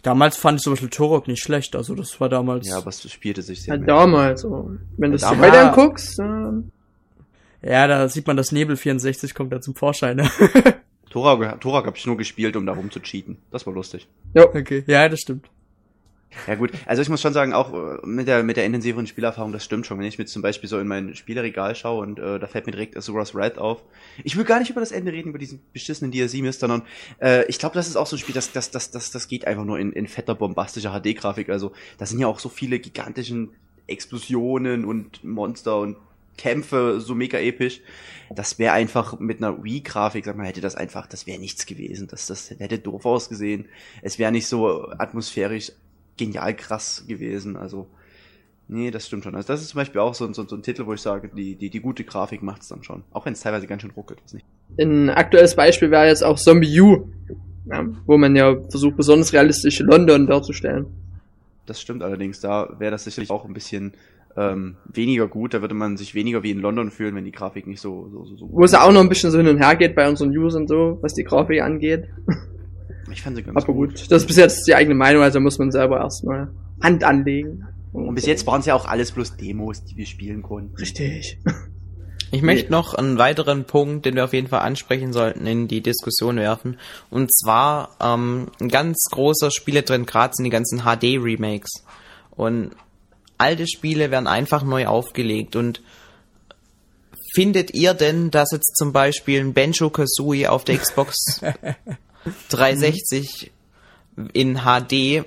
Damals fand ich zum Beispiel Turok nicht schlecht, also das war damals. Ja, aber es spielte sich sehr. Ja, damals, oh. wenn du es heute anguckst. Äh... Ja, da sieht man, das Nebel 64 kommt da zum Vorschein. Ne? Turok, Turok habe ich nur gespielt, um darum zu cheaten. Das war lustig. Ja, okay. Ja, das stimmt. Ja gut, also ich muss schon sagen, auch äh, mit der mit der intensiveren Spielerfahrung, das stimmt schon. Wenn ich mir zum Beispiel so in mein Spielerregal schaue und äh, da fällt mir direkt Azuras Red auf. Ich will gar nicht über das Ende reden, über diesen beschissenen DLC-Mist, sondern äh, ich glaube, das ist auch so ein Spiel, das, das, das, das, das geht einfach nur in, in fetter, bombastischer HD-Grafik. Also da sind ja auch so viele gigantischen Explosionen und Monster und Kämpfe so mega episch. Das wäre einfach mit einer Wii-Grafik, sag mal, hätte das einfach, das wäre nichts gewesen. Das, das hätte doof ausgesehen. Es wäre nicht so atmosphärisch genial krass gewesen. Also, nee, das stimmt schon. Also das ist zum Beispiel auch so, so, so ein Titel, wo ich sage, die, die, die gute Grafik macht's dann schon. Auch wenn es teilweise ganz schön ruckelt. Ist nicht. Ein aktuelles Beispiel wäre jetzt auch Zombie U, ja, wo man ja versucht, besonders realistisch London darzustellen. Das stimmt allerdings. Da wäre das sicherlich auch ein bisschen ähm, weniger gut. Da würde man sich weniger wie in London fühlen, wenn die Grafik nicht so so so. so Wo es ja auch noch ein bisschen so hin und her geht bei unseren Usern so, was die Grafik angeht. Ich fand sie ganz Aber gut, das ist bis jetzt die eigene Meinung, also muss man selber erstmal Hand anlegen. Und bis jetzt waren es ja auch alles bloß Demos, die wir spielen konnten. Richtig. Ich möchte noch einen weiteren Punkt, den wir auf jeden Fall ansprechen sollten, in die Diskussion werfen. Und zwar ähm, ein ganz großer Spieletrend gerade sind die ganzen HD-Remakes. Und alte Spiele werden einfach neu aufgelegt. Und findet ihr denn, dass jetzt zum Beispiel ein Banjo Kazooie auf der Xbox 360 in HD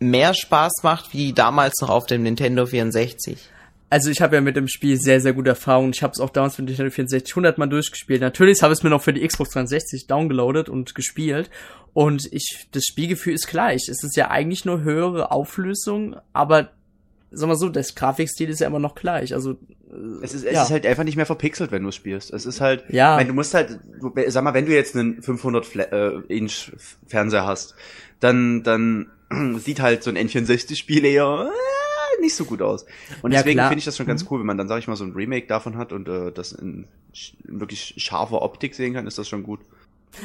mehr Spaß macht wie damals noch auf dem Nintendo 64? Also ich habe ja mit dem Spiel sehr, sehr gute Erfahrungen. Ich habe es auch damals für Nintendo 64 100 Mal durchgespielt. Natürlich habe ich es mir noch für die Xbox 360 downgeloadet und gespielt. Und ich, das Spielgefühl ist gleich. Es ist ja eigentlich nur höhere Auflösung, aber sag mal so, das Grafikstil ist ja immer noch gleich. Also Es ist, es Ja. ist halt einfach nicht mehr verpixelt, wenn du spielst. Es ist halt, Ja. ich meine, du musst halt, du, sag mal, wenn du jetzt einen 500 Fla äh, Inch Fernseher hast, dann dann sieht halt so ein N64-Spiel eher äh, nicht so gut aus. Und Ja, deswegen finde ich das schon ganz Mhm. cool, wenn man dann, sag ich mal, so ein Remake davon hat und äh, das in, in wirklich scharfer Optik sehen kann, ist das schon gut.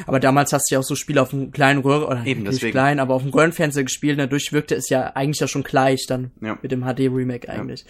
Aber damals hast du ja auch so Spiele auf einem kleinen Röhre, oder Eben, nicht deswegen. klein, aber auf dem Röhrenfernseher gespielt, dadurch wirkte es ja eigentlich ja schon gleich dann Ja. mit dem HD-Remake eigentlich.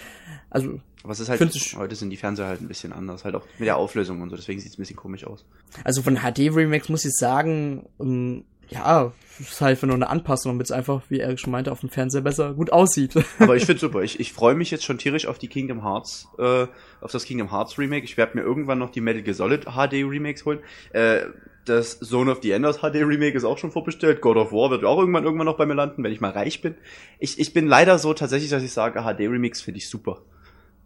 Also, Aber es ist halt, heute sind die Fernseher halt ein bisschen anders, halt auch mit der Auflösung und so, deswegen sieht es ein bisschen komisch aus. also von HD-Remakes muss ich sagen, ähm, ja, ist halt einfach nur eine Anpassung, damit es einfach, wie er schon meinte, auf dem Fernseher besser gut aussieht. Aber ich finde super. Ich, ich freue mich jetzt schon tierisch auf die Kingdom Hearts, äh, auf das Kingdom Hearts Remake. Ich werde mir irgendwann noch die Metal Gear Solid HD Remakes holen. Äh, das Zone of the Enders HD Remake ist auch schon vorbestellt. God of War wird auch irgendwann irgendwann noch bei mir landen, wenn ich mal reich bin. Ich, ich bin leider so tatsächlich, dass ich sage, HD Remakes finde ich super.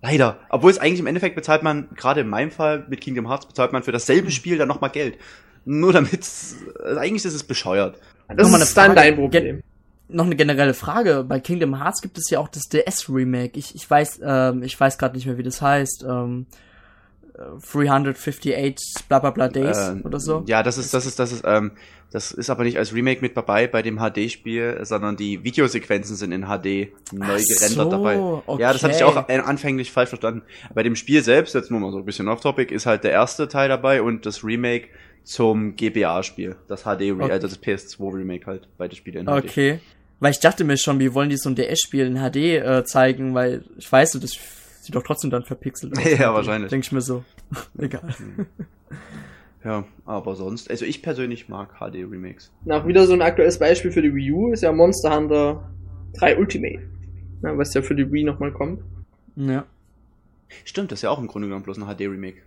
Leider. Obwohl es eigentlich im Endeffekt bezahlt man, gerade in meinem Fall mit Kingdom Hearts, bezahlt man für dasselbe Spiel dann nochmal Geld. Nur damit, also eigentlich ist es bescheuert. Das ist dann dein Problem. noch eine generelle Frage. Bei Kingdom Hearts gibt es ja auch das DS-Remake. Ich, ich weiß, ähm, ich weiß gerade nicht mehr, wie das heißt. Ähm, äh, 358 bla bla bla Days Ähm, oder so. Ja, das ist, das ist, das ist, ähm, das ist aber nicht als Remake mit dabei bei dem HD-Spiel, sondern die Videosequenzen sind in HD neu Ach gerendert so, dabei. okay. Ja, das hatte ich auch äh, anfänglich falsch verstanden. Bei dem Spiel selbst, jetzt nur mal so ein bisschen off-topic, ist halt der erste Teil dabei und das Remake zum GBA-Spiel. Das HD, Okay. äh, das PS2-Remake halt, beide Spiele in HD. Okay. Weil ich dachte mir schon, wie wollen die so ein DS-Spiel in HD äh, zeigen, weil ich weiß, das sieht doch trotzdem dann verpixelt aus. Ja, wahrscheinlich. Denke ich mir so. Egal. Ja, aber sonst, also ich persönlich mag HD-Remakes. Nach wieder so ein aktuelles Beispiel für die Wii U ist ja Monster Hunter 3 Ultimate. Ja, was ja für die Wii nochmal kommt. Ja. Stimmt, das ist ja auch im Grunde genommen bloß ein HD-Remake.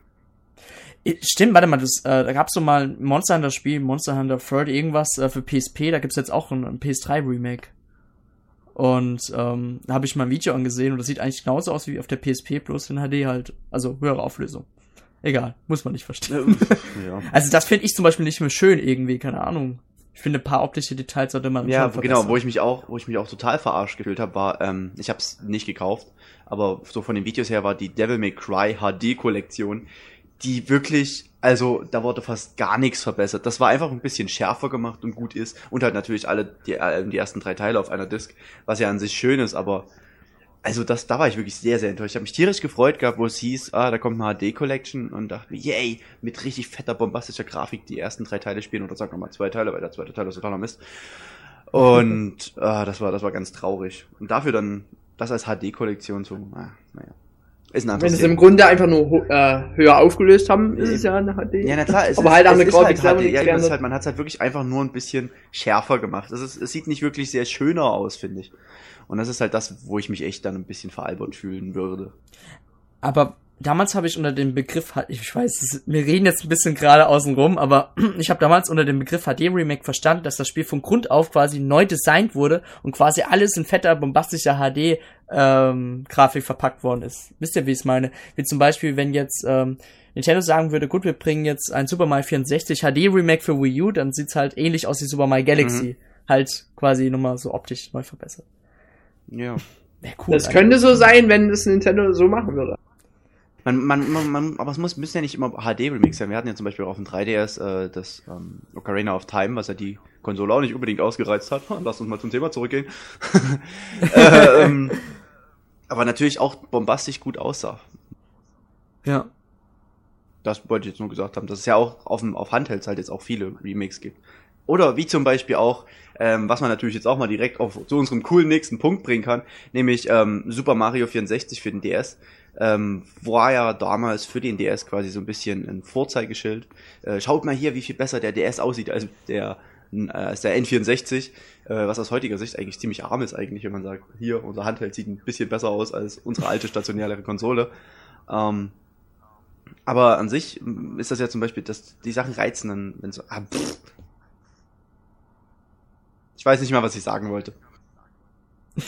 Äh, Stimmt, warte mal, das, äh, da gab's so mal ein Monster Hunter Spiel, Monster Hunter Third irgendwas äh, für PSP, da gibt's jetzt auch ein, ein PS3 Remake. Und ähm, da habe ich mal ein Video angesehen und das sieht eigentlich genauso aus wie auf der PSP plus in HD halt, also höhere Auflösung. Egal, muss man nicht verstehen. ja. Also das finde ich zum Beispiel nicht mehr schön irgendwie, keine Ahnung. Ich finde, ein paar optische Details sollte man Ja, genau, wo ich mich auch, wo ich mich auch total verarscht gefühlt habe, war, ähm, ich habe es nicht gekauft, aber so von den Videos her war die Devil May Cry HD Kollektion, die wirklich, also da wurde fast gar nichts verbessert. Das war einfach ein bisschen schärfer gemacht und gut ist und halt natürlich alle die, äh, die ersten drei Teile auf einer Disc, was ja an sich schön ist, aber also das, da war ich wirklich sehr, sehr enttäuscht. Ich habe mich tierisch gefreut gehabt, wo es hieß, ah, da kommt eine HD-Collection und dachte mir, yay, mit richtig fetter, bombastischer Grafik die ersten drei Teile spielen oder sag nochmal zwei Teile, weil der zweite Teil ist totaler Mist. Und ah, das war, das war ganz traurig. Und dafür dann das als HD-Kollektion so, ah, naja. Ist ein Wenn anderes sie es im. Grunde einfach nur äh, höher aufgelöst haben, ist es ja eine HD. Ja, na klar, es Aber ist, halt an es der ist halt HD. Ja, genau, es ist halt, man hat es halt wirklich einfach nur ein bisschen schärfer gemacht. Es, ist, es sieht nicht wirklich sehr schöner aus, finde ich. Und das ist halt das, wo ich mich echt dann ein bisschen veralbert fühlen würde. Aber damals habe ich unter dem Begriff, ich weiß, wir reden jetzt ein bisschen gerade außen rum, aber ich habe damals unter dem Begriff HD Remake verstanden, dass das Spiel von Grund auf quasi neu designt wurde und quasi alles in fetter, bombastischer HD ähm, Grafik verpackt worden ist. Wisst ihr, wie ich es meine? Wie zum Beispiel, wenn jetzt ähm, Nintendo sagen würde, gut, wir bringen jetzt ein Super Mario 64 HD Remake für Wii U, dann sieht's halt ähnlich aus wie Super Mario Galaxy. Mhm. Halt quasi nochmal so optisch neu verbessert. Ja. Cool, das könnte so sein, wenn es Nintendo so machen würde. Man, man, man, man, aber es muss, müssen ja nicht immer HD-Remix sein. Wir hatten ja zum Beispiel auch auf dem 3DS äh, das ähm, Ocarina of Time, was ja die Konsole auch nicht unbedingt ausgereizt hat. Lass uns mal zum Thema zurückgehen. äh, ähm, aber natürlich auch bombastisch gut aussah. Ja. Das wollte ich jetzt nur gesagt haben, dass es ja auch auf, dem, auf Handhelds halt jetzt auch viele Remakes gibt. Oder wie zum Beispiel auch, ähm, was man natürlich jetzt auch mal direkt auf zu unserem coolen nächsten Punkt bringen kann, nämlich ähm, Super Mario 64 für den DS ähm, war ja damals für den DS quasi so ein bisschen ein Vorzeigeschild. Äh, schaut mal hier, wie viel besser der DS aussieht als der, äh, als der N64, äh, was aus heutiger Sicht eigentlich ziemlich arm ist eigentlich, wenn man sagt, hier, unser Handheld sieht ein bisschen besser aus als unsere alte stationäre Konsole. Ähm, aber an sich ist das ja zum Beispiel, dass die Sachen reizen dann, wenn so, ah, ich weiß nicht mal, was ich sagen wollte.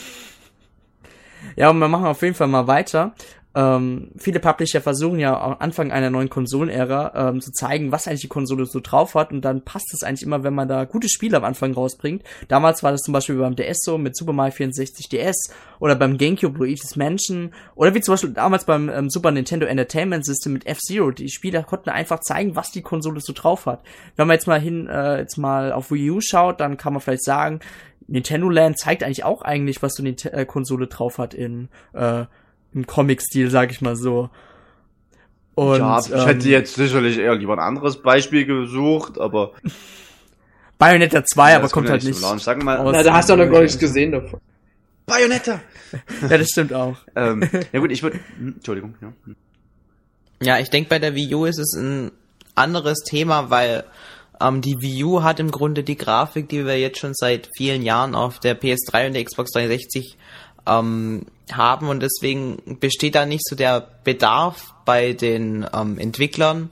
Ja, und wir machen auf jeden Fall mal weiter. Ähm, viele Publisher versuchen ja am Anfang einer neuen Konsolenära ähm, zu zeigen, was eigentlich die Konsole so drauf hat und dann passt es eigentlich immer, wenn man da gute Spiele am Anfang rausbringt. Damals war das zum Beispiel beim DS so mit Super Mario 64 DS oder beim GameCube Luigi's Mansion oder wie zum Beispiel damals beim ähm, Super Nintendo Entertainment System mit F-Zero. Die Spieler konnten einfach zeigen, was die Konsole so drauf hat. Wenn man jetzt mal hin, äh, jetzt mal auf Wii U schaut, dann kann man vielleicht sagen, Nintendo Land zeigt eigentlich auch eigentlich, was so eine äh, Konsole drauf hat in äh, im Comic-Stil, sag ich mal so. Und, ja, ich ähm, hätte jetzt sicherlich eher lieber ein anderes Beispiel gesucht, aber. Bayonetta 2, ja, aber kommt halt nicht. So Sag mal, na, da hast du auch noch gar nichts gesehen davon. Bayonetta! ja, das stimmt auch. ähm, ja gut, ich würde. Hm, Entschuldigung, ja. Ja, ich denke, bei der Wii U ist es ein anderes Thema, weil ähm, die Wii U hat im Grunde die Grafik, die wir jetzt schon seit vielen Jahren auf der PS3 und der Xbox 360 ähm, haben und deswegen besteht da nicht so der Bedarf bei den ähm, Entwicklern,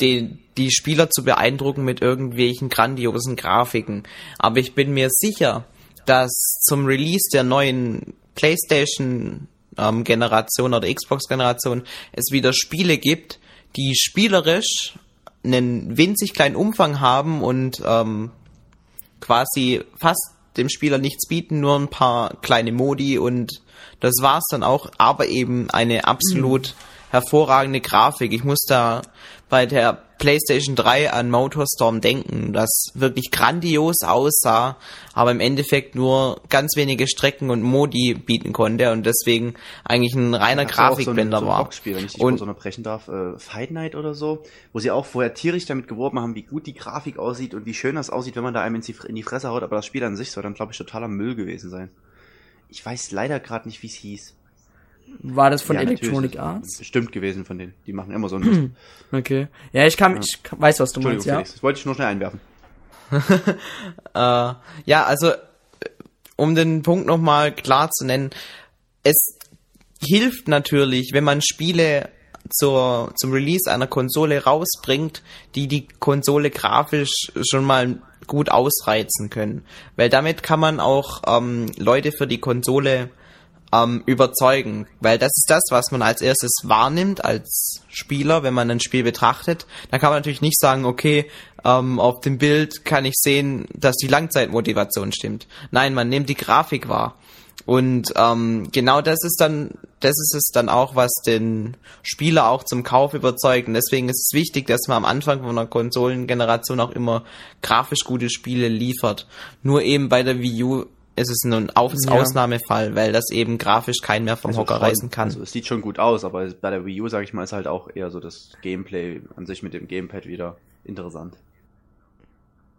die, die Spieler zu beeindrucken mit irgendwelchen grandiosen Grafiken. Aber ich bin mir sicher, dass zum Release der neuen PlayStation ähm, Generation oder Xbox Generation es wieder Spiele gibt, die spielerisch einen winzig kleinen Umfang haben und ähm, quasi fast dem Spieler nichts bieten, nur ein paar kleine Modi und das war's dann auch, aber eben eine absolut mhm. hervorragende Grafik. Ich muss da bei der PlayStation 3 an Motorstorm denken, das wirklich grandios aussah, aber im Endeffekt nur ganz wenige Strecken und Modi bieten konnte und deswegen eigentlich ein reiner Grafikblender so so war. Boxspiel, wenn ich dich und so unterbrechen darf, äh, Fight Night oder so, wo sie auch vorher tierisch damit geworben haben, wie gut die Grafik aussieht und wie schön das aussieht, wenn man da einem in die Fresse haut, aber das Spiel an sich soll dann, glaube ich, totaler Müll gewesen sein. Ich weiß leider gerade nicht, wie es hieß. War das von ja, Electronic Arts? Stimmt gewesen von denen. Die machen immer so ein. okay. Ja, ich kann, ich weiß, was du meinst, ja. Felix, das wollte ich nur schnell einwerfen. äh, ja, also, um den Punkt nochmal klar zu nennen, es hilft natürlich, wenn man Spiele zur, zum Release einer Konsole rausbringt, die die Konsole grafisch schon mal gut ausreizen können. Weil damit kann man auch ähm, Leute für die Konsole ähm, überzeugen. Weil das ist das, was man als erstes wahrnimmt als Spieler, wenn man ein Spiel betrachtet. Da kann man natürlich nicht sagen, okay, ähm, auf dem Bild kann ich sehen, dass die Langzeitmotivation stimmt. Nein, man nimmt die Grafik wahr. Und ähm, genau das ist dann, das ist es dann auch, was den Spieler auch zum Kauf überzeugt. Und deswegen ist es wichtig, dass man am Anfang von einer Konsolengeneration auch immer grafisch gute Spiele liefert. Nur eben bei der Wii U ist es ein Aus ja. Ausnahmefall, weil das eben grafisch keinen mehr vom also Hocker reißen kann. Also es sieht schon gut aus, aber bei der Wii U, sag ich mal, ist halt auch eher so das Gameplay an sich mit dem Gamepad wieder interessant.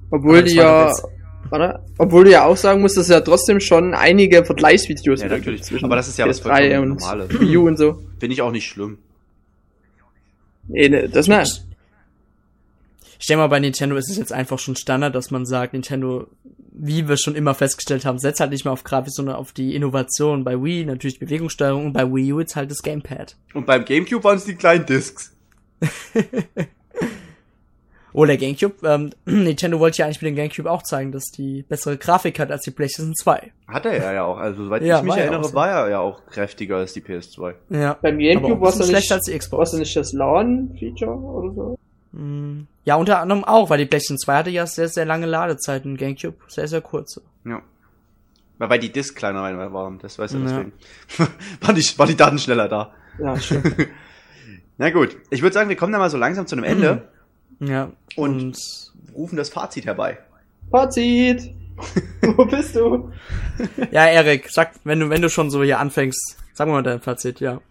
Obwohl die ja, warte, obwohl du ja auch sagen musst, dass ja trotzdem schon einige Vergleichsvideos ja, natürlich. zwischen aber das ist ja was vollkommen und normales. Wii U und so. Finde ich auch nicht schlimm. Nee, ne, das ne. Ich denke mal, bei Nintendo ist es jetzt einfach schon Standard, dass man sagt, Nintendo, wie wir schon immer festgestellt haben, setzt halt nicht mehr auf Grafik, sondern auf die Innovation. Bei Wii natürlich Bewegungssteuerung und bei Wii U jetzt halt das Gamepad. Und beim Gamecube waren es die kleinen Discs. Oh, der Gamecube. Ähm, Nintendo wollte ja eigentlich mit dem Gamecube auch zeigen, dass die bessere Grafik hat als die PlayStation 2. Hat er ja auch. Also, soweit ja, ich mich erinnere, so. war er ja auch kräftiger als die PS2. Ja. Beim Gamecube war es schlechter als die Xbox. War nicht das LAN-Feature oder so? Mm, ja, unter anderem auch, weil die PlayStation 2 hatte ja sehr, sehr lange Ladezeiten. Gamecube sehr, sehr kurze. Ja. Weil die Disk kleiner waren, das weißt du ja. deswegen. war, die, war die Daten schneller da. Ja, schön. Na gut, ich würde sagen, wir kommen da mal so langsam zu einem Ende. Ja. Und, und rufen das Fazit herbei. Fazit! Wo bist du? ja, Erik, sag, wenn du, wenn du schon so hier anfängst, sag mal dein Fazit, ja.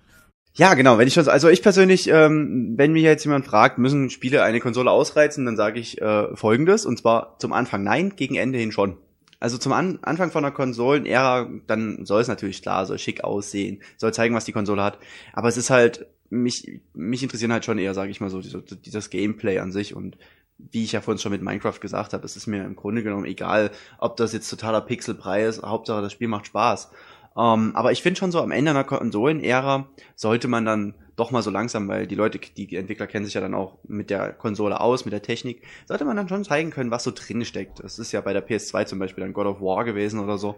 Ja, genau. Wenn ich schon, also ich persönlich, ähm, wenn mich jetzt jemand fragt, müssen Spiele eine Konsole ausreizen, dann sage ich äh, Folgendes und zwar zum Anfang nein, gegen Ende hin schon. Also zum An Anfang von der Konsolenära, dann soll es natürlich klar, soll schick aussehen, soll zeigen, was die Konsole hat. Aber es ist halt mich, mich interessieren halt schon eher, sage ich mal so, dieses, Gameplay an sich und wie ich ja vorhin schon mit Minecraft gesagt habe, es ist mir im Grunde genommen egal, ob das jetzt totaler Pixelbrei ist, Hauptsache das Spiel macht Spaß. Um, ähm, aber ich finde schon so am Ende einer Konsolenära sollte man dann doch mal so langsam, weil die Leute, die Entwickler kennen sich ja dann auch mit der Konsole aus, mit der Technik, sollte man dann schon zeigen können, was so drin steckt. Das ist ja bei der PS2 zum Beispiel dann God of War gewesen oder so.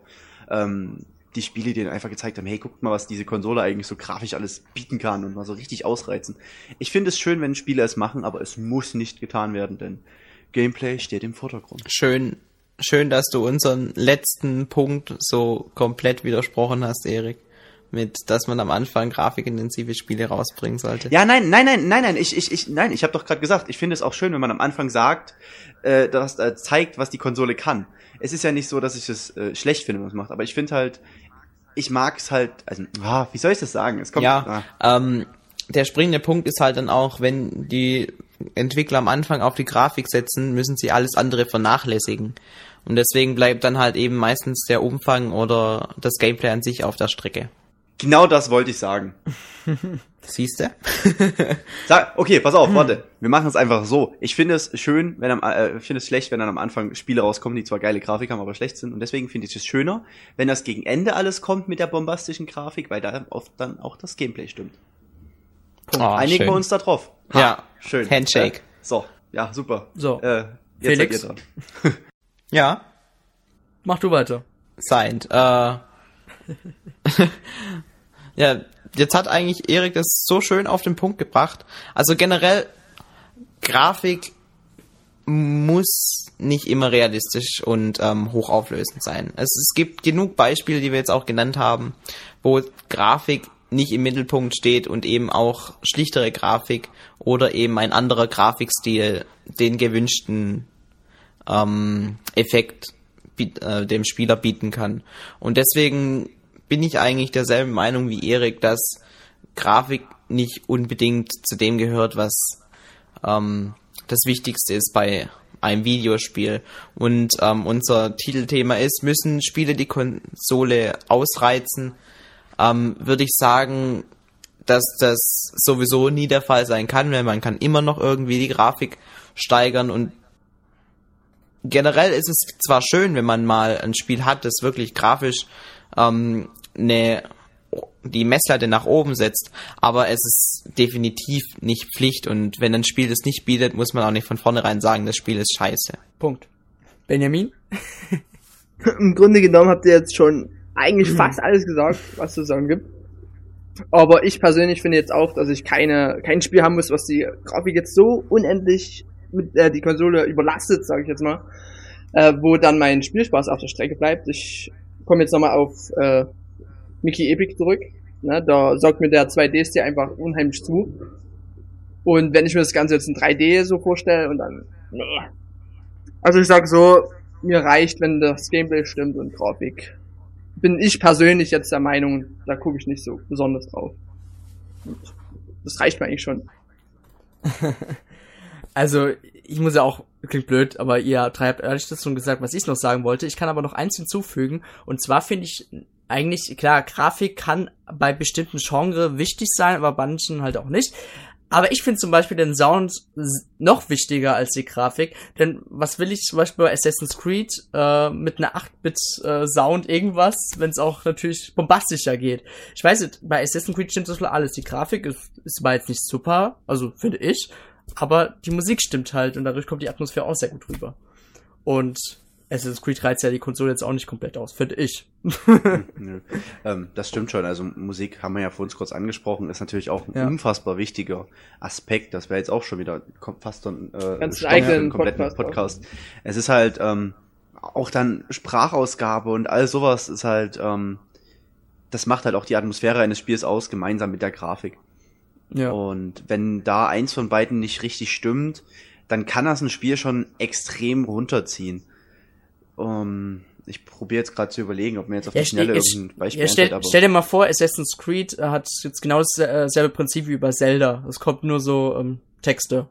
Ähm, die Spiele, die dann einfach gezeigt haben, hey, guckt mal, was diese Konsole eigentlich so grafisch alles bieten kann und mal so richtig ausreizen. Ich finde es schön, wenn Spiele es machen, aber es muss nicht getan werden, denn Gameplay steht im Vordergrund. Schön, schön, dass du unseren letzten Punkt so komplett widersprochen hast, Erik mit, dass man am Anfang grafikintensive Spiele rausbringen sollte. Ja, nein, nein, nein, nein, nein, ich, ich, ich, nein, ich habe doch gerade gesagt, ich finde es auch schön, wenn man am Anfang sagt, äh, dass äh, zeigt, was die Konsole kann. Es ist ja nicht so, dass ich es äh, schlecht finde, was es macht, aber ich finde halt, ich mag es halt, also, ah, wie soll ich das sagen? Es kommt, ja, ah. ähm, der springende Punkt ist halt dann auch, wenn die Entwickler am Anfang auf die Grafik setzen, müssen sie alles andere vernachlässigen. Und deswegen bleibt dann halt eben meistens der Umfang oder das Gameplay an sich auf der Strecke. Genau das wollte ich sagen. Siehst du? Sag, okay, pass auf, warte. Wir machen es einfach so. Ich finde es schön, wenn am, äh, finde es schlecht, wenn dann am Anfang Spiele rauskommen, die zwar geile Grafik haben, aber schlecht sind. Und deswegen finde ich es schöner, wenn das gegen Ende alles kommt mit der bombastischen Grafik, weil da oft dann auch das Gameplay stimmt. Oh, Einigen schön. wir uns da drauf. Ha, ja, schön. Handshake. Äh, so, ja, super. So. Äh, jetzt Felix. seid ihr dran. ja. Mach du weiter. Signed. Äh, ja, jetzt hat eigentlich Erik das so schön auf den Punkt gebracht. Also generell, Grafik muss nicht immer realistisch und ähm, hochauflösend sein. Es, es gibt genug Beispiele, die wir jetzt auch genannt haben, wo Grafik nicht im Mittelpunkt steht und eben auch schlichtere Grafik oder eben ein anderer Grafikstil den gewünschten ähm, Effekt äh, dem Spieler bieten kann. Und deswegen bin ich eigentlich derselben Meinung wie Erik, dass Grafik nicht unbedingt zu dem gehört, was ähm, das Wichtigste ist bei einem Videospiel. Und ähm, unser Titelthema ist, müssen Spiele die Konsole ausreizen? Ähm, Würde ich sagen, dass das sowieso nie der Fall sein kann, weil man kann immer noch irgendwie die Grafik steigern und generell ist es zwar schön, wenn man mal ein Spiel hat, das wirklich grafisch ähm, eine die Messlatte nach oben setzt, aber es ist definitiv nicht Pflicht und wenn ein Spiel das nicht bietet, muss man auch nicht von vornherein sagen, das Spiel ist scheiße. Punkt. Benjamin? Im Grunde genommen habt ihr jetzt schon eigentlich fast alles gesagt, was zu sagen gibt. Aber ich persönlich finde jetzt auch, dass ich keine, kein Spiel haben muss, was die Grafik jetzt so unendlich mit äh, die Konsole überlastet, sage ich jetzt mal, äh, wo dann mein Spielspaß auf der Strecke bleibt. Ich komme jetzt nochmal auf äh, Mickey Epic zurück. Ne, da sorgt mir der 2D-Stil einfach unheimlich zu. Und wenn ich mir das Ganze jetzt in 3D so vorstelle und dann, nee. Also ich sag so, mir reicht, wenn das Gameplay stimmt und Grafik. Bin ich persönlich jetzt der Meinung, da gucke ich nicht so besonders drauf. Und das reicht mir eigentlich schon. also, ich muss ja auch, klingt blöd, aber ihr drei habt ehrlich das schon gesagt, was ich noch sagen wollte. Ich kann aber noch eins hinzufügen. Und zwar finde ich eigentlich, klar, Grafik kann bei bestimmten Genre wichtig sein, aber bei manchen halt auch nicht. Aber ich finde zum Beispiel den Sound noch wichtiger als die Grafik. Denn was will ich zum Beispiel bei Assassin's Creed äh, mit einer 8-Bit-Sound äh, irgendwas, wenn es auch natürlich bombastischer geht. Ich weiß nicht, bei Assassin's Creed stimmt das für alles. Die Grafik ist, ist zwar jetzt nicht super, also finde ich, aber die Musik stimmt halt und dadurch kommt die Atmosphäre auch sehr gut rüber. Und Assassin's Creed reizt ja die Konsole jetzt auch nicht komplett aus, finde ich. ähm, das stimmt schon. Also Musik haben wir ja vor uns kurz angesprochen, ist natürlich auch ein ja. unfassbar wichtiger Aspekt. Das wäre jetzt auch schon wieder fast ein äh, Ganz eigenen kompletten Podcast. Podcast. Es ist halt ähm, auch dann Sprachausgabe und all sowas ist halt, ähm, das macht halt auch die Atmosphäre eines Spiels aus, gemeinsam mit der Grafik. Ja. Und wenn da eins von beiden nicht richtig stimmt, dann kann das ein Spiel schon extrem runterziehen. Um, ich probiere jetzt gerade zu überlegen, ob mir jetzt auf ja, die Schnelle irgendein Beispiel ja, stell, einfällt, stell dir mal vor, Assassin's Creed hat jetzt genau dasselbe Prinzip wie bei Zelda. Es kommt nur so ähm, Texte.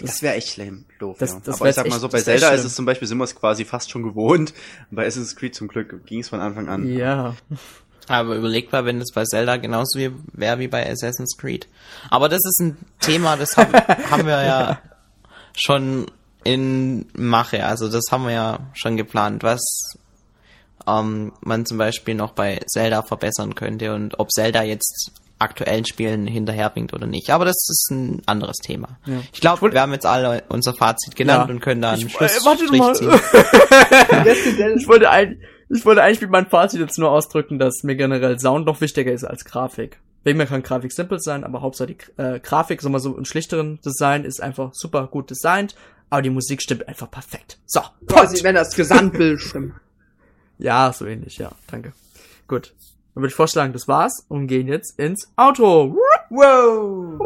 Das wäre echt lame, doof, das, ja. Das Aber ich sag mal so, bei Zelda ist es zum Beispiel, sind wir es quasi fast schon gewohnt. Bei Assassin's Creed zum Glück ging es von Anfang an. Ja. Aber überlegt mal, wenn es bei Zelda genauso wäre wie bei Assassin's Creed. Aber das ist ein Thema, das haben, haben wir ja schon in Mache. Also das haben wir ja schon geplant, was ähm, man zum Beispiel noch bei Zelda verbessern könnte und ob Zelda jetzt aktuellen Spielen hinterherbringt oder nicht. Aber das ist ein anderes Thema. Ja. Ich glaube, wir haben jetzt alle unser Fazit genannt ja. und können da einen ich, Schlussstrich äh, warte ziehen. ich, wollte ein, ich wollte eigentlich mit meinem Fazit jetzt nur ausdrücken, dass mir generell Sound noch wichtiger ist als Grafik. Wegen mir kann Grafik simpel sein, aber hauptsächlich äh, Grafik, so mal so ein schlichteren Design ist einfach super gut designt aber die Musik stimmt einfach perfekt. So. Quasi, wenn das Gesamtbild stimmt. Ja, so ähnlich, ja. Danke. Gut. Dann würde ich vorschlagen, das war's und gehen jetzt ins Auto. Wow.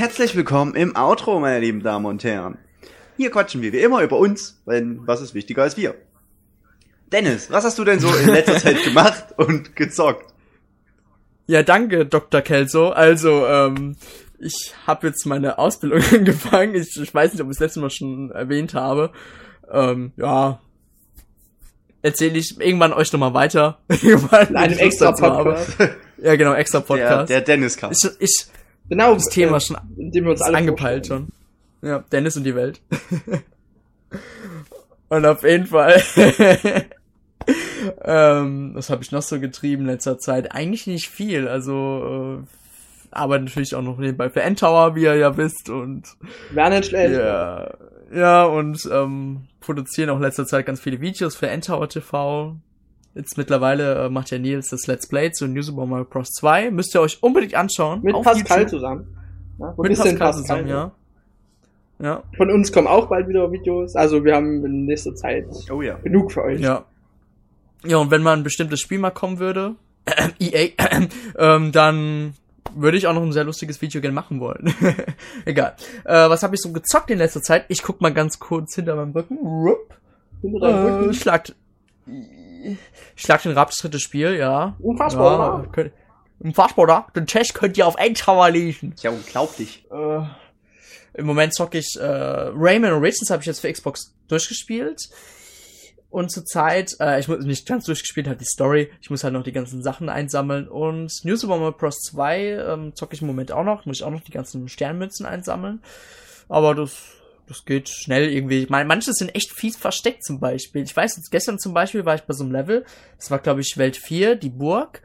Herzlich willkommen im Outro, meine lieben Damen und Herren. Hier quatschen wir wie immer über uns, denn was ist wichtiger als wir? Dennis, was hast du denn so in letzter Zeit gemacht und gezockt? Ja, danke, Dr. Kelso. Also, ähm, ich habe jetzt meine Ausbildung angefangen. Ich, ich weiß nicht, ob ich das letzte Mal schon erwähnt habe. Ähm, ja. Erzähle ich irgendwann euch nochmal weiter. irgendwann In einem extra Podcast. Ja, genau, extra Podcast. Der, der Dennis kam. Ich, ich, genau, das Thema äh, schon dem wir uns alle angepeilt schon. Ja, Dennis und die Welt. und auf jeden Fall ähm, was habe ich noch so getrieben in letzter Zeit? Eigentlich nicht viel. Also äh, arbeite natürlich auch noch nebenbei für Endtower, wie ihr ja wisst. Und War nicht schlecht. Ja, ja und ähm, produzieren auch in letzter Zeit ganz viele Videos für Endtower TV. Jetzt mittlerweile äh, macht ja Nils das Let's Play zu New Super Mario Bros. 2. Müsst ihr euch unbedingt anschauen. Mit Pascal zusammen. Ja, Mit Pascal, Pascal zusammen, ja. Ja. Von uns kommen auch bald wieder Videos. Also wir haben in nächster Zeit oh, ja. genug für euch. Ja. Ja, und wenn mal ein bestimmtes Spiel mal kommen würde, EA, ähm, dann würde ich auch noch ein sehr lustiges Video gerne machen wollen. Egal. Äh, was habe ich so gezockt in letzter Zeit? Ich guck mal ganz kurz hinter meinem Rücken. Rupp. Hinter deinem äh, Rücken? Schlag, schlag den Raps drittes Spiel, ja. Unfassbar, ja, oder? Könnt, unfassbar, oder? Den Test könnt ihr auf Endtower lesen. Ja, unglaublich. Äh, Im Moment zocke ich äh, Rayman Origins habe ich jetzt für Xbox durchgespielt. Und zurzeit, äh, ich muss nicht ganz durchgespielt, halt die Story. Ich muss halt noch die ganzen Sachen einsammeln. Und New Super Mario Bros. 2 ähm, zocke ich im Moment auch noch. Muss ich auch noch die ganzen Sternmützen einsammeln. Aber das, das geht schnell irgendwie. Ich meine, manche sind echt fies versteckt zum Beispiel. Ich weiß jetzt, gestern zum Beispiel war ich bei so einem Level. Das war, glaube ich, Welt 4, die Burg.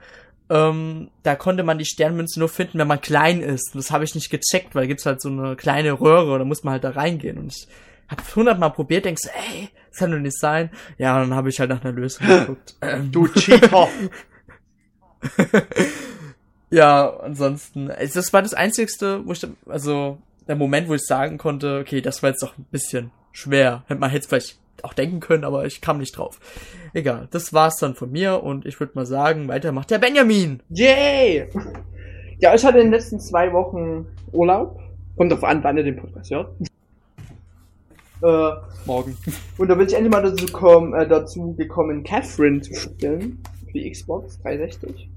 Ähm, da konnte man die Sternmünze nur finden, wenn man klein ist. Und das habe ich nicht gecheckt, weil da gibt's halt so eine kleine Röhre, da muss man halt da reingehen. Und ich hab hundertmal probiert, denkst, ey, das kann doch nicht sein. Ja, und dann habe ich halt nach einer Lösung geguckt. Ähm. Du Cheater! ja, ansonsten, das war das einzigste, wo ich, also, der Moment, wo ich sagen konnte, okay, das war jetzt doch ein bisschen schwer. Hätte man jetzt vielleicht auch denken können, aber ich kam nicht drauf. Egal, das war's dann von mir und ich würde mal sagen, weiter macht der Benjamin. Yay! Ja, ich hatte in den letzten zwei Wochen Urlaub. Kommt drauf an, wann ihr den Podcast hört. Äh, Morgen. Und da bin ich endlich mal dazu, kommen, äh, dazu gekommen, Catherine zu spielen. Für die Xbox 360.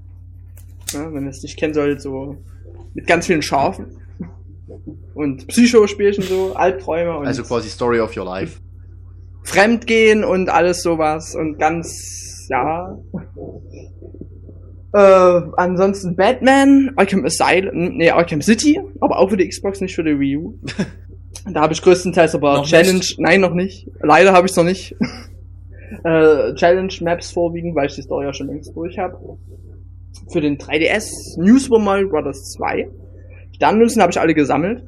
Ja, wenn ihr es nicht kennen solltet, so mit ganz vielen Schafen. Und Psychospielchen so, Albträume und. Also quasi Story of Your Life. Fremdgehen und alles sowas und ganz, ja. Äh, ansonsten Batman, Arkham Asylum, nee, Arkham City, aber auch für die Xbox, nicht für die Wii U. da habe ich größtenteils aber noch Challenge, nicht. nein, noch nicht. Leider habe ich noch nicht. äh, Challenge Maps vorwiegend, weil ich die Story ja schon längst durch habe. Für den 3DS New Super Mario Bros. 2. Sternmünzen habe ich alle gesammelt.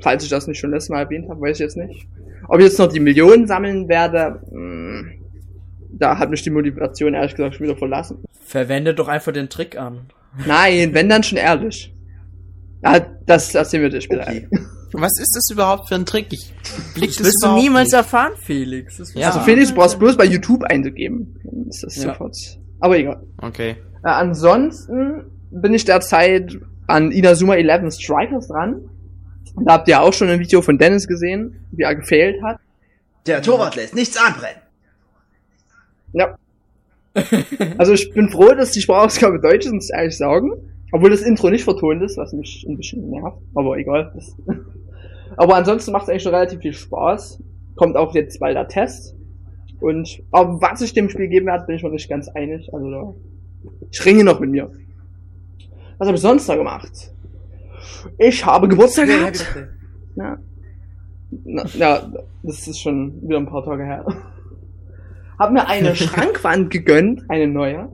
Falls ich das nicht schon letztes Mal erwähnt habe, weiß ich jetzt nicht. Ob ich jetzt noch die Millionen sammeln werde, mh, hm, da hat mich die Motivation ehrlich gesagt schon wieder verlassen. Verwende doch einfach den Trick an. Nein, wenn dann schon ehrlich. Ja, das, das sehen wir dir später. Okay. Was ist das überhaupt für ein Trick? Ich blick das wirst du niemals nicht. erfahren, Felix. Ja. Also Felix, du brauchst bloß bei YouTube einzugeben. Ist das ja. sofort. Aber egal. Okay. Äh, ansonsten bin ich derzeit an Inazuma 11 Strikers dran. Da habt ihr auch schon ein Video von Dennis gesehen, wie er gefehlt hat. Der Torwart lässt nichts anbrennen. Ja. also ich bin froh, dass die Sprachausgabe Deutsch ist, muss ich ehrlich sagen. Obwohl das Intro nicht vertont ist, was mich ein bisschen nervt. Aber egal. aber ansonsten macht es eigentlich schon relativ viel Spaß. Kommt auch jetzt bald der Test. Und aber was ich dem Spiel geben werde, bin ich noch nicht ganz einig. Also da, ich ringe noch mit mir. Was habe ich sonst da gemacht? Ich habe Geburtstag gehabt. Ja. Na, ja, das ist schon wieder ein paar Tage her. Hab mir eine Schrankwand gegönnt, eine neue,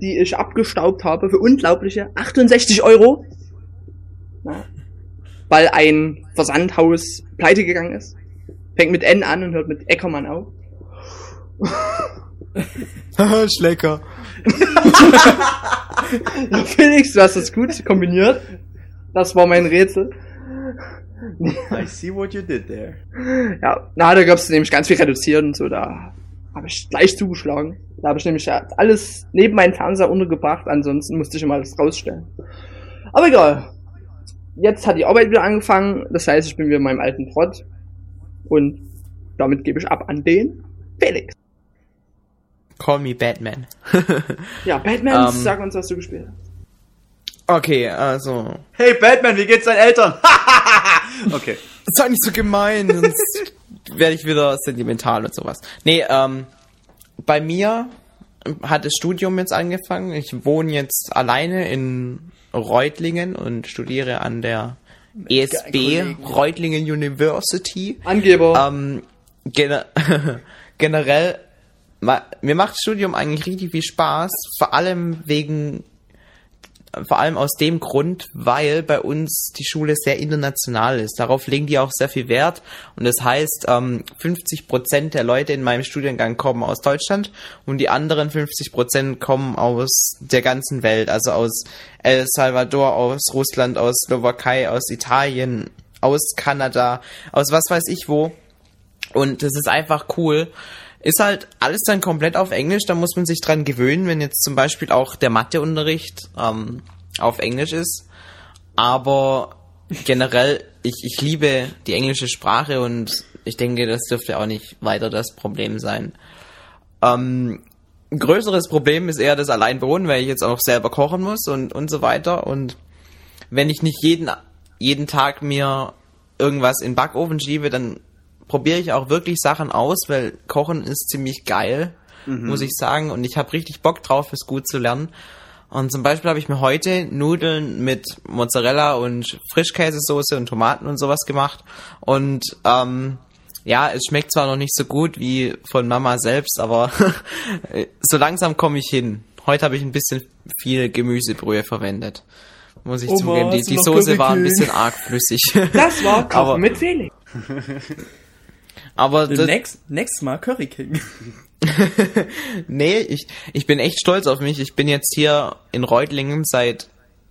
die ich abgestaubt habe für unglaubliche 68 Euro. Ja. Weil ein Versandhaus pleite gegangen ist. Fängt mit N an und hört mit Eckermann auf. Schlecker. ja, Felix, du hast das gut kombiniert. Das war mein Rätsel. I see what you did there. Ja, na, da gab's nämlich ganz viel reduziert und so, da habe ich gleich zugeschlagen. Da habe ich nämlich alles neben meinen Fernseher untergebracht, ansonsten musste ich immer alles rausstellen. Aber egal. Jetzt hat die Arbeit wieder angefangen, das heißt, ich bin wieder in meinem alten Trott. Und damit gebe ich ab an den Felix. Call me Batman. ja, Batman, um, ähm. sag uns, was du gespielt hast. Okay, also. Hey Batman, wie geht's deinen Eltern? okay. Sei nicht so gemein, sonst werde ich wieder sentimental und sowas. Nee, ähm, bei mir hat das Studium jetzt angefangen. Ich wohne jetzt alleine in Reutlingen und studiere an der ESB Reutlingen University. Angeber. Ähm, gener generell, mir macht das Studium eigentlich richtig viel Spaß, vor allem wegen vor allem aus dem Grund, weil bei uns die Schule sehr international ist. Darauf legen die auch sehr viel Wert. Und das heißt, 50 ähm, Prozent der Leute in meinem Studiengang kommen aus Deutschland und die anderen 50 Prozent kommen aus der ganzen Welt. Also aus El Salvador, aus Russland, aus Slowakei, aus Italien, aus Kanada, aus was weiß ich wo. Und das ist einfach cool. Ist halt alles dann komplett auf Englisch, da muss man sich dran gewöhnen, wenn jetzt zum Beispiel auch der Matheunterricht ähm, auf Englisch ist. Aber generell, ich, ich liebe die englische Sprache und ich denke, das dürfte auch nicht weiter das Problem sein. Ähm, ein größeres Problem ist eher das Alleinwohnen, weil ich jetzt auch selber kochen muss und, und so weiter. Und wenn ich nicht jeden, jeden Tag mir irgendwas in den Backofen schiebe, dann probiere ich auch wirklich Sachen aus, weil Kochen ist ziemlich geil, mhm. muss ich sagen. Und ich habe richtig Bock drauf, es gut zu lernen. Und zum Beispiel habe ich mir heute Nudeln mit Mozzarella und Frischkäsesoße und Tomaten und sowas gemacht. Und ähm, ja, es schmeckt zwar noch nicht so gut wie von Mama selbst, aber so langsam komme ich hin. Heute habe ich ein bisschen viel Gemüsebrühe verwendet. Muss ich Oma, zugeben. Die, die Soße war ein bisschen arg flüssig. Das war Kochen mit Felix. Aber das, next, next Mal Curry King. nee, ich, ich bin echt stolz auf mich. Ich bin jetzt hier in Reutlingen seit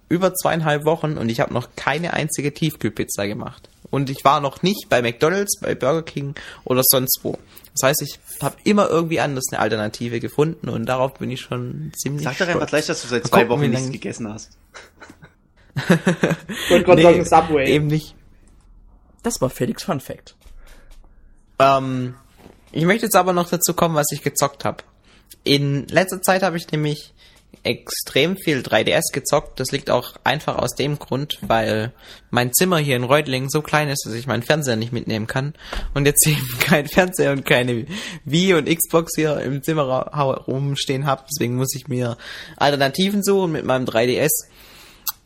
über zweieinhalb Wochen und ich habe noch keine einzige Tiefkühlpizza gemacht. Und ich war noch nicht bei McDonald's, bei Burger King oder sonst wo. Das heißt, ich habe immer irgendwie anders eine Alternative gefunden und darauf bin ich schon ziemlich Sag doch einfach gleich, dass du seit zwei Wochen nichts gegessen hast. ich wollte gerade nee, sagen Subway. Eben nicht. Das war Felix Fun Fact. Ähm, ich möchte jetzt aber noch dazu kommen, was ich gezockt habe. In letzter Zeit habe ich nämlich extrem viel 3DS gezockt. Das liegt auch einfach aus dem Grund, weil mein Zimmer hier in Reutling so klein ist, dass ich meinen Fernseher nicht mitnehmen kann. Und jetzt eben kein Fernseher und keine Wii und Xbox hier im Zimmer rumstehen habe. Deswegen muss ich mir Alternativen suchen mit meinem 3DS.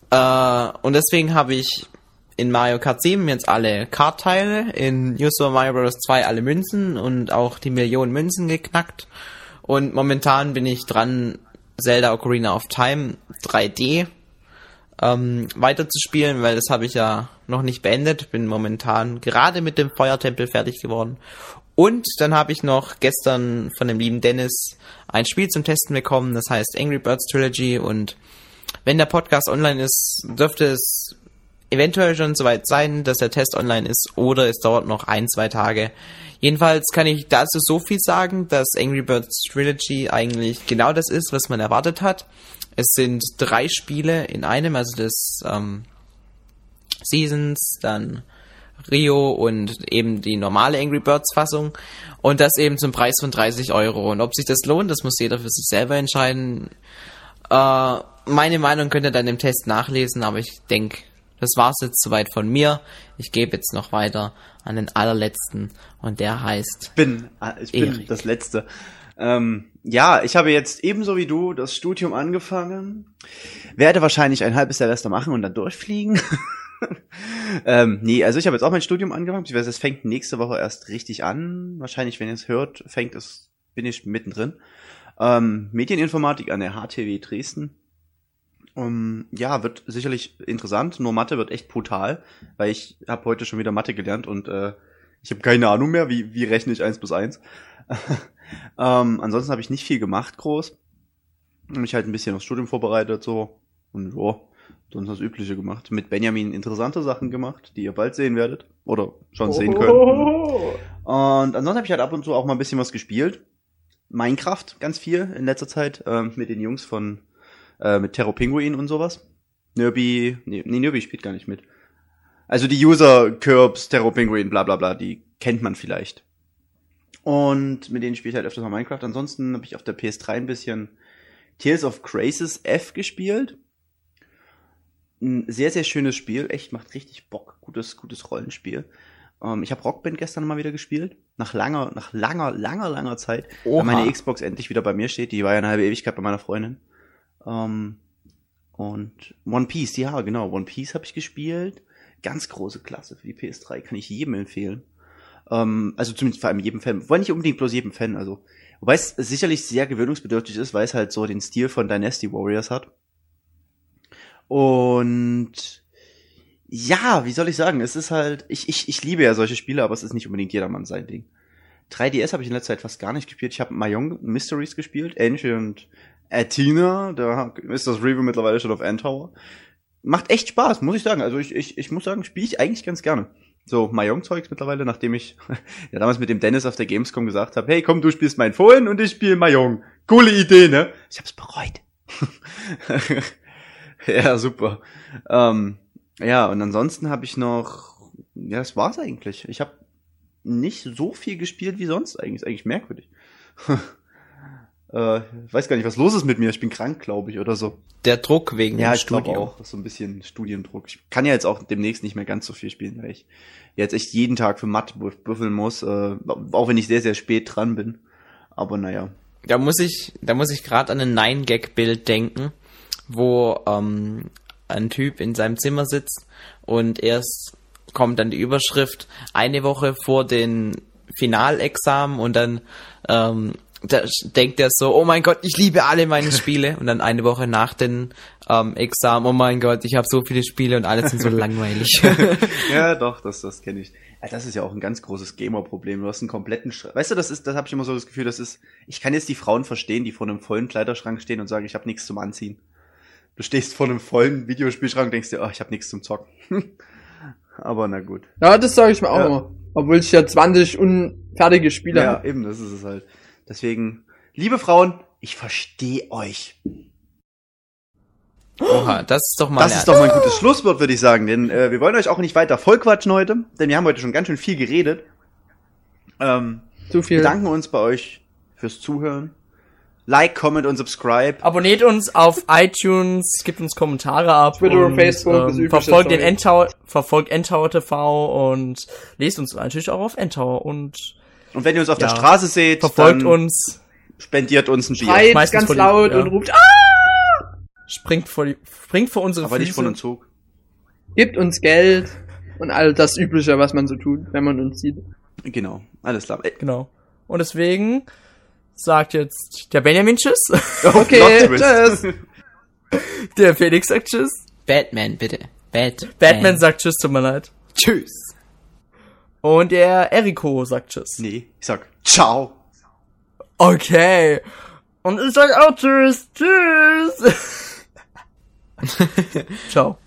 Äh, und deswegen habe ich in Mario Kart 7 jetzt alle Kartteile, in New Super Mario Bros. 2 alle Münzen und auch die Millionen Münzen geknackt. Und momentan bin ich dran, Zelda Ocarina of Time 3D ähm, weiterzuspielen, weil das habe ich ja noch nicht beendet. Bin momentan gerade mit dem Feuertempel fertig geworden. Und dann habe ich noch gestern von dem lieben Dennis ein Spiel zum Testen bekommen, das heißt Angry Birds Trilogy. Und wenn der Podcast online ist, dürfte es eventuell schon soweit sein, dass der Test online ist, oder es dauert noch ein, zwei Tage. Jedenfalls kann ich dazu so viel sagen, dass Angry Birds Trilogy eigentlich genau das ist, was man erwartet hat. Es sind drei Spiele in einem, also das ähm, Seasons, dann Rio und eben die normale Angry Birds Fassung und das eben zum Preis von 30 Euro. Und ob sich das lohnt, das muss jeder für sich selber entscheiden. Äh, meine Meinung könnt ihr dann im Test nachlesen, aber ich denke, das war's jetzt soweit von mir. Ich gebe jetzt noch weiter an den allerletzten und der heißt. Bin, ah, ich bin Erik. das Letzte. Ähm, ja, ich habe jetzt ebenso wie du das Studium angefangen. Werde wahrscheinlich ein halbes Semester machen und dann durchfliegen. ähm, nee, also ich habe jetzt auch mein Studium angefangen. Es fängt nächste Woche erst richtig an. Wahrscheinlich, wenn ihr es hört, fängt es, bin ich mittendrin. Ähm, Medieninformatik an der HTW Dresden. Um, ja, wird sicherlich interessant. Nur Mathe wird echt brutal, weil ich habe heute schon wieder Mathe gelernt und äh, ich habe keine Ahnung mehr, wie, wie rechne ich eins plus eins. ähm, ansonsten habe ich nicht viel gemacht, groß. Mich halt ein bisschen aufs Studium vorbereitet, so. Und ja, sonst das Übliche gemacht. Mit Benjamin interessante Sachen gemacht, die ihr bald sehen werdet. Oder schon sehen könnt. Und ansonsten habe ich halt ab und zu auch mal ein bisschen was gespielt. Minecraft ganz viel in letzter Zeit ähm, mit den Jungs von äh, mit Terror Pinguin und sowas. Nirby, nee, nee, Nirby spielt gar nicht mit. Also die User, Curbs, Terror Penguin, bla bla bla, die kennt man vielleicht. Und mit denen spiele ich halt öfters mal Minecraft. Ansonsten habe ich auf der PS3 ein bisschen Tears of Crasis F gespielt. Ein sehr, sehr schönes Spiel. Echt, macht richtig Bock. Gutes, gutes Rollenspiel. Ähm, ich habe Rockband gestern mal wieder gespielt. Nach langer, nach langer, langer, langer Zeit. Oha. Weil meine Xbox endlich wieder bei mir steht. Die war ja eine halbe Ewigkeit bei meiner Freundin. Ähm, und One Piece, ja, genau. One Piece habe ich gespielt. Ganz große Klasse für die PS3. Kann ich jedem empfehlen. Ähm, also zumindest vor allem jedem Fan. Wobei nicht unbedingt bloß jedem Fan. Also, wobei es sicherlich sehr gewöhnungsbedürftig ist, weil es halt so den Stil von Dynasty Warriors hat. Und ja, wie soll ich sagen? Es ist halt, ich, ich, ich liebe ja solche Spiele, aber es ist nicht unbedingt jedermann sein Ding. 3DS habe ich in letzter Zeit fast gar nicht gespielt. Ich habe Mahjong Mysteries gespielt, Ancient Athena, da ist das Review mittlerweile schon auf Endtower. Macht echt Spaß, muss ich sagen. Also ich, ich, ich muss sagen, spiele ich eigentlich ganz gerne. So Mahjong-Zeugs mittlerweile, nachdem ich ja damals mit dem Dennis auf der Gamescom gesagt habe, hey komm, du spielst mein Fohlen und ich spiele Mahjong. Coole Idee, ne? Ich hab's bereut. ja, super. Ähm, ja, und ansonsten habe ich noch, ja, das war's eigentlich. Ich habe nicht so viel gespielt wie sonst eigentlich. Ist eigentlich merkwürdig. Äh, weiß gar nicht, was los ist mit mir. Ich bin krank, glaube ich, oder so. Der Druck wegen ja, dem Studium. Ja, auch. So ein bisschen Studiendruck. Ich kann ja jetzt auch demnächst nicht mehr ganz so viel spielen, weil ich jetzt echt jeden Tag für Mathe büffeln muss, äh, auch wenn ich sehr, sehr spät dran bin. Aber naja. Da muss ich, da muss ich gerade an ein Nine-Gag-Bild denken, wo ähm, ein Typ in seinem Zimmer sitzt und erst kommt dann die Überschrift eine Woche vor den Finalexamen und dann ähm, da denkt er so, oh mein Gott, ich liebe alle meine Spiele. Und dann eine Woche nach den ähm, Examen, oh mein Gott, ich habe so viele Spiele und alle sind so langweilig. ja, doch, das, das kenne ich. Ja, das ist ja auch ein ganz großes Gamer-Problem. Du hast einen kompletten Schrank. Weißt du, das ist, das habe ich immer so das Gefühl, das ist, ich kann jetzt die Frauen verstehen, die vor einem vollen Kleiderschrank stehen und sagen, ich habe nichts zum Anziehen. Du stehst vor einem vollen Videospielschrank und denkst dir, oh, ich habe nichts zum Zocken. Aber na gut. Ja, das sage ich mir auch ja. immer. Obwohl ich ja 20 unfertige Spiele habe. Ja, eben, das ist es halt. Deswegen, liebe Frauen, ich verstehe euch. Oha, das ist doch mal. Das ist doch mal ein gutes Schlusswort, würde ich sagen. Denn äh, wir wollen euch auch nicht weiter vollquatschen heute, denn wir haben heute schon ganz schön viel geredet. Ähm, Zu viel. Wir danken uns bei euch fürs Zuhören. Like, comment und subscribe. Abonniert uns auf iTunes, gibt uns Kommentare ab. Twitter, und, Facebook, ähm, verfolgt den. Endtower, verfolgt Endtower TV und lest uns natürlich auch auf Endtower und Und wenn ihr uns auf der Ja. Straße seht, verfolgt dann uns, spendiert uns ein Bier. Schreit Meistens ganz laut ja. und ruft, ah! springt vor die, springt vor unsere Aber Füße. nicht von einem Zug. Gibt uns Geld und all das Übliche, was man so tut, wenn man uns sieht. Genau, alles klar. Äh, Genau. Und deswegen sagt jetzt der Benjamin Tschüss, Okay, Plot tschüss. Der Felix sagt Tschüss, Batman, bitte. Batman. Batman sagt Tschüss, tut mir leid. Tschüss. Und der Eriko sagt Tschüss. nee, ich sag ciao. Okay. Und ich sag auch Tschüss. Tschüss. Ciao.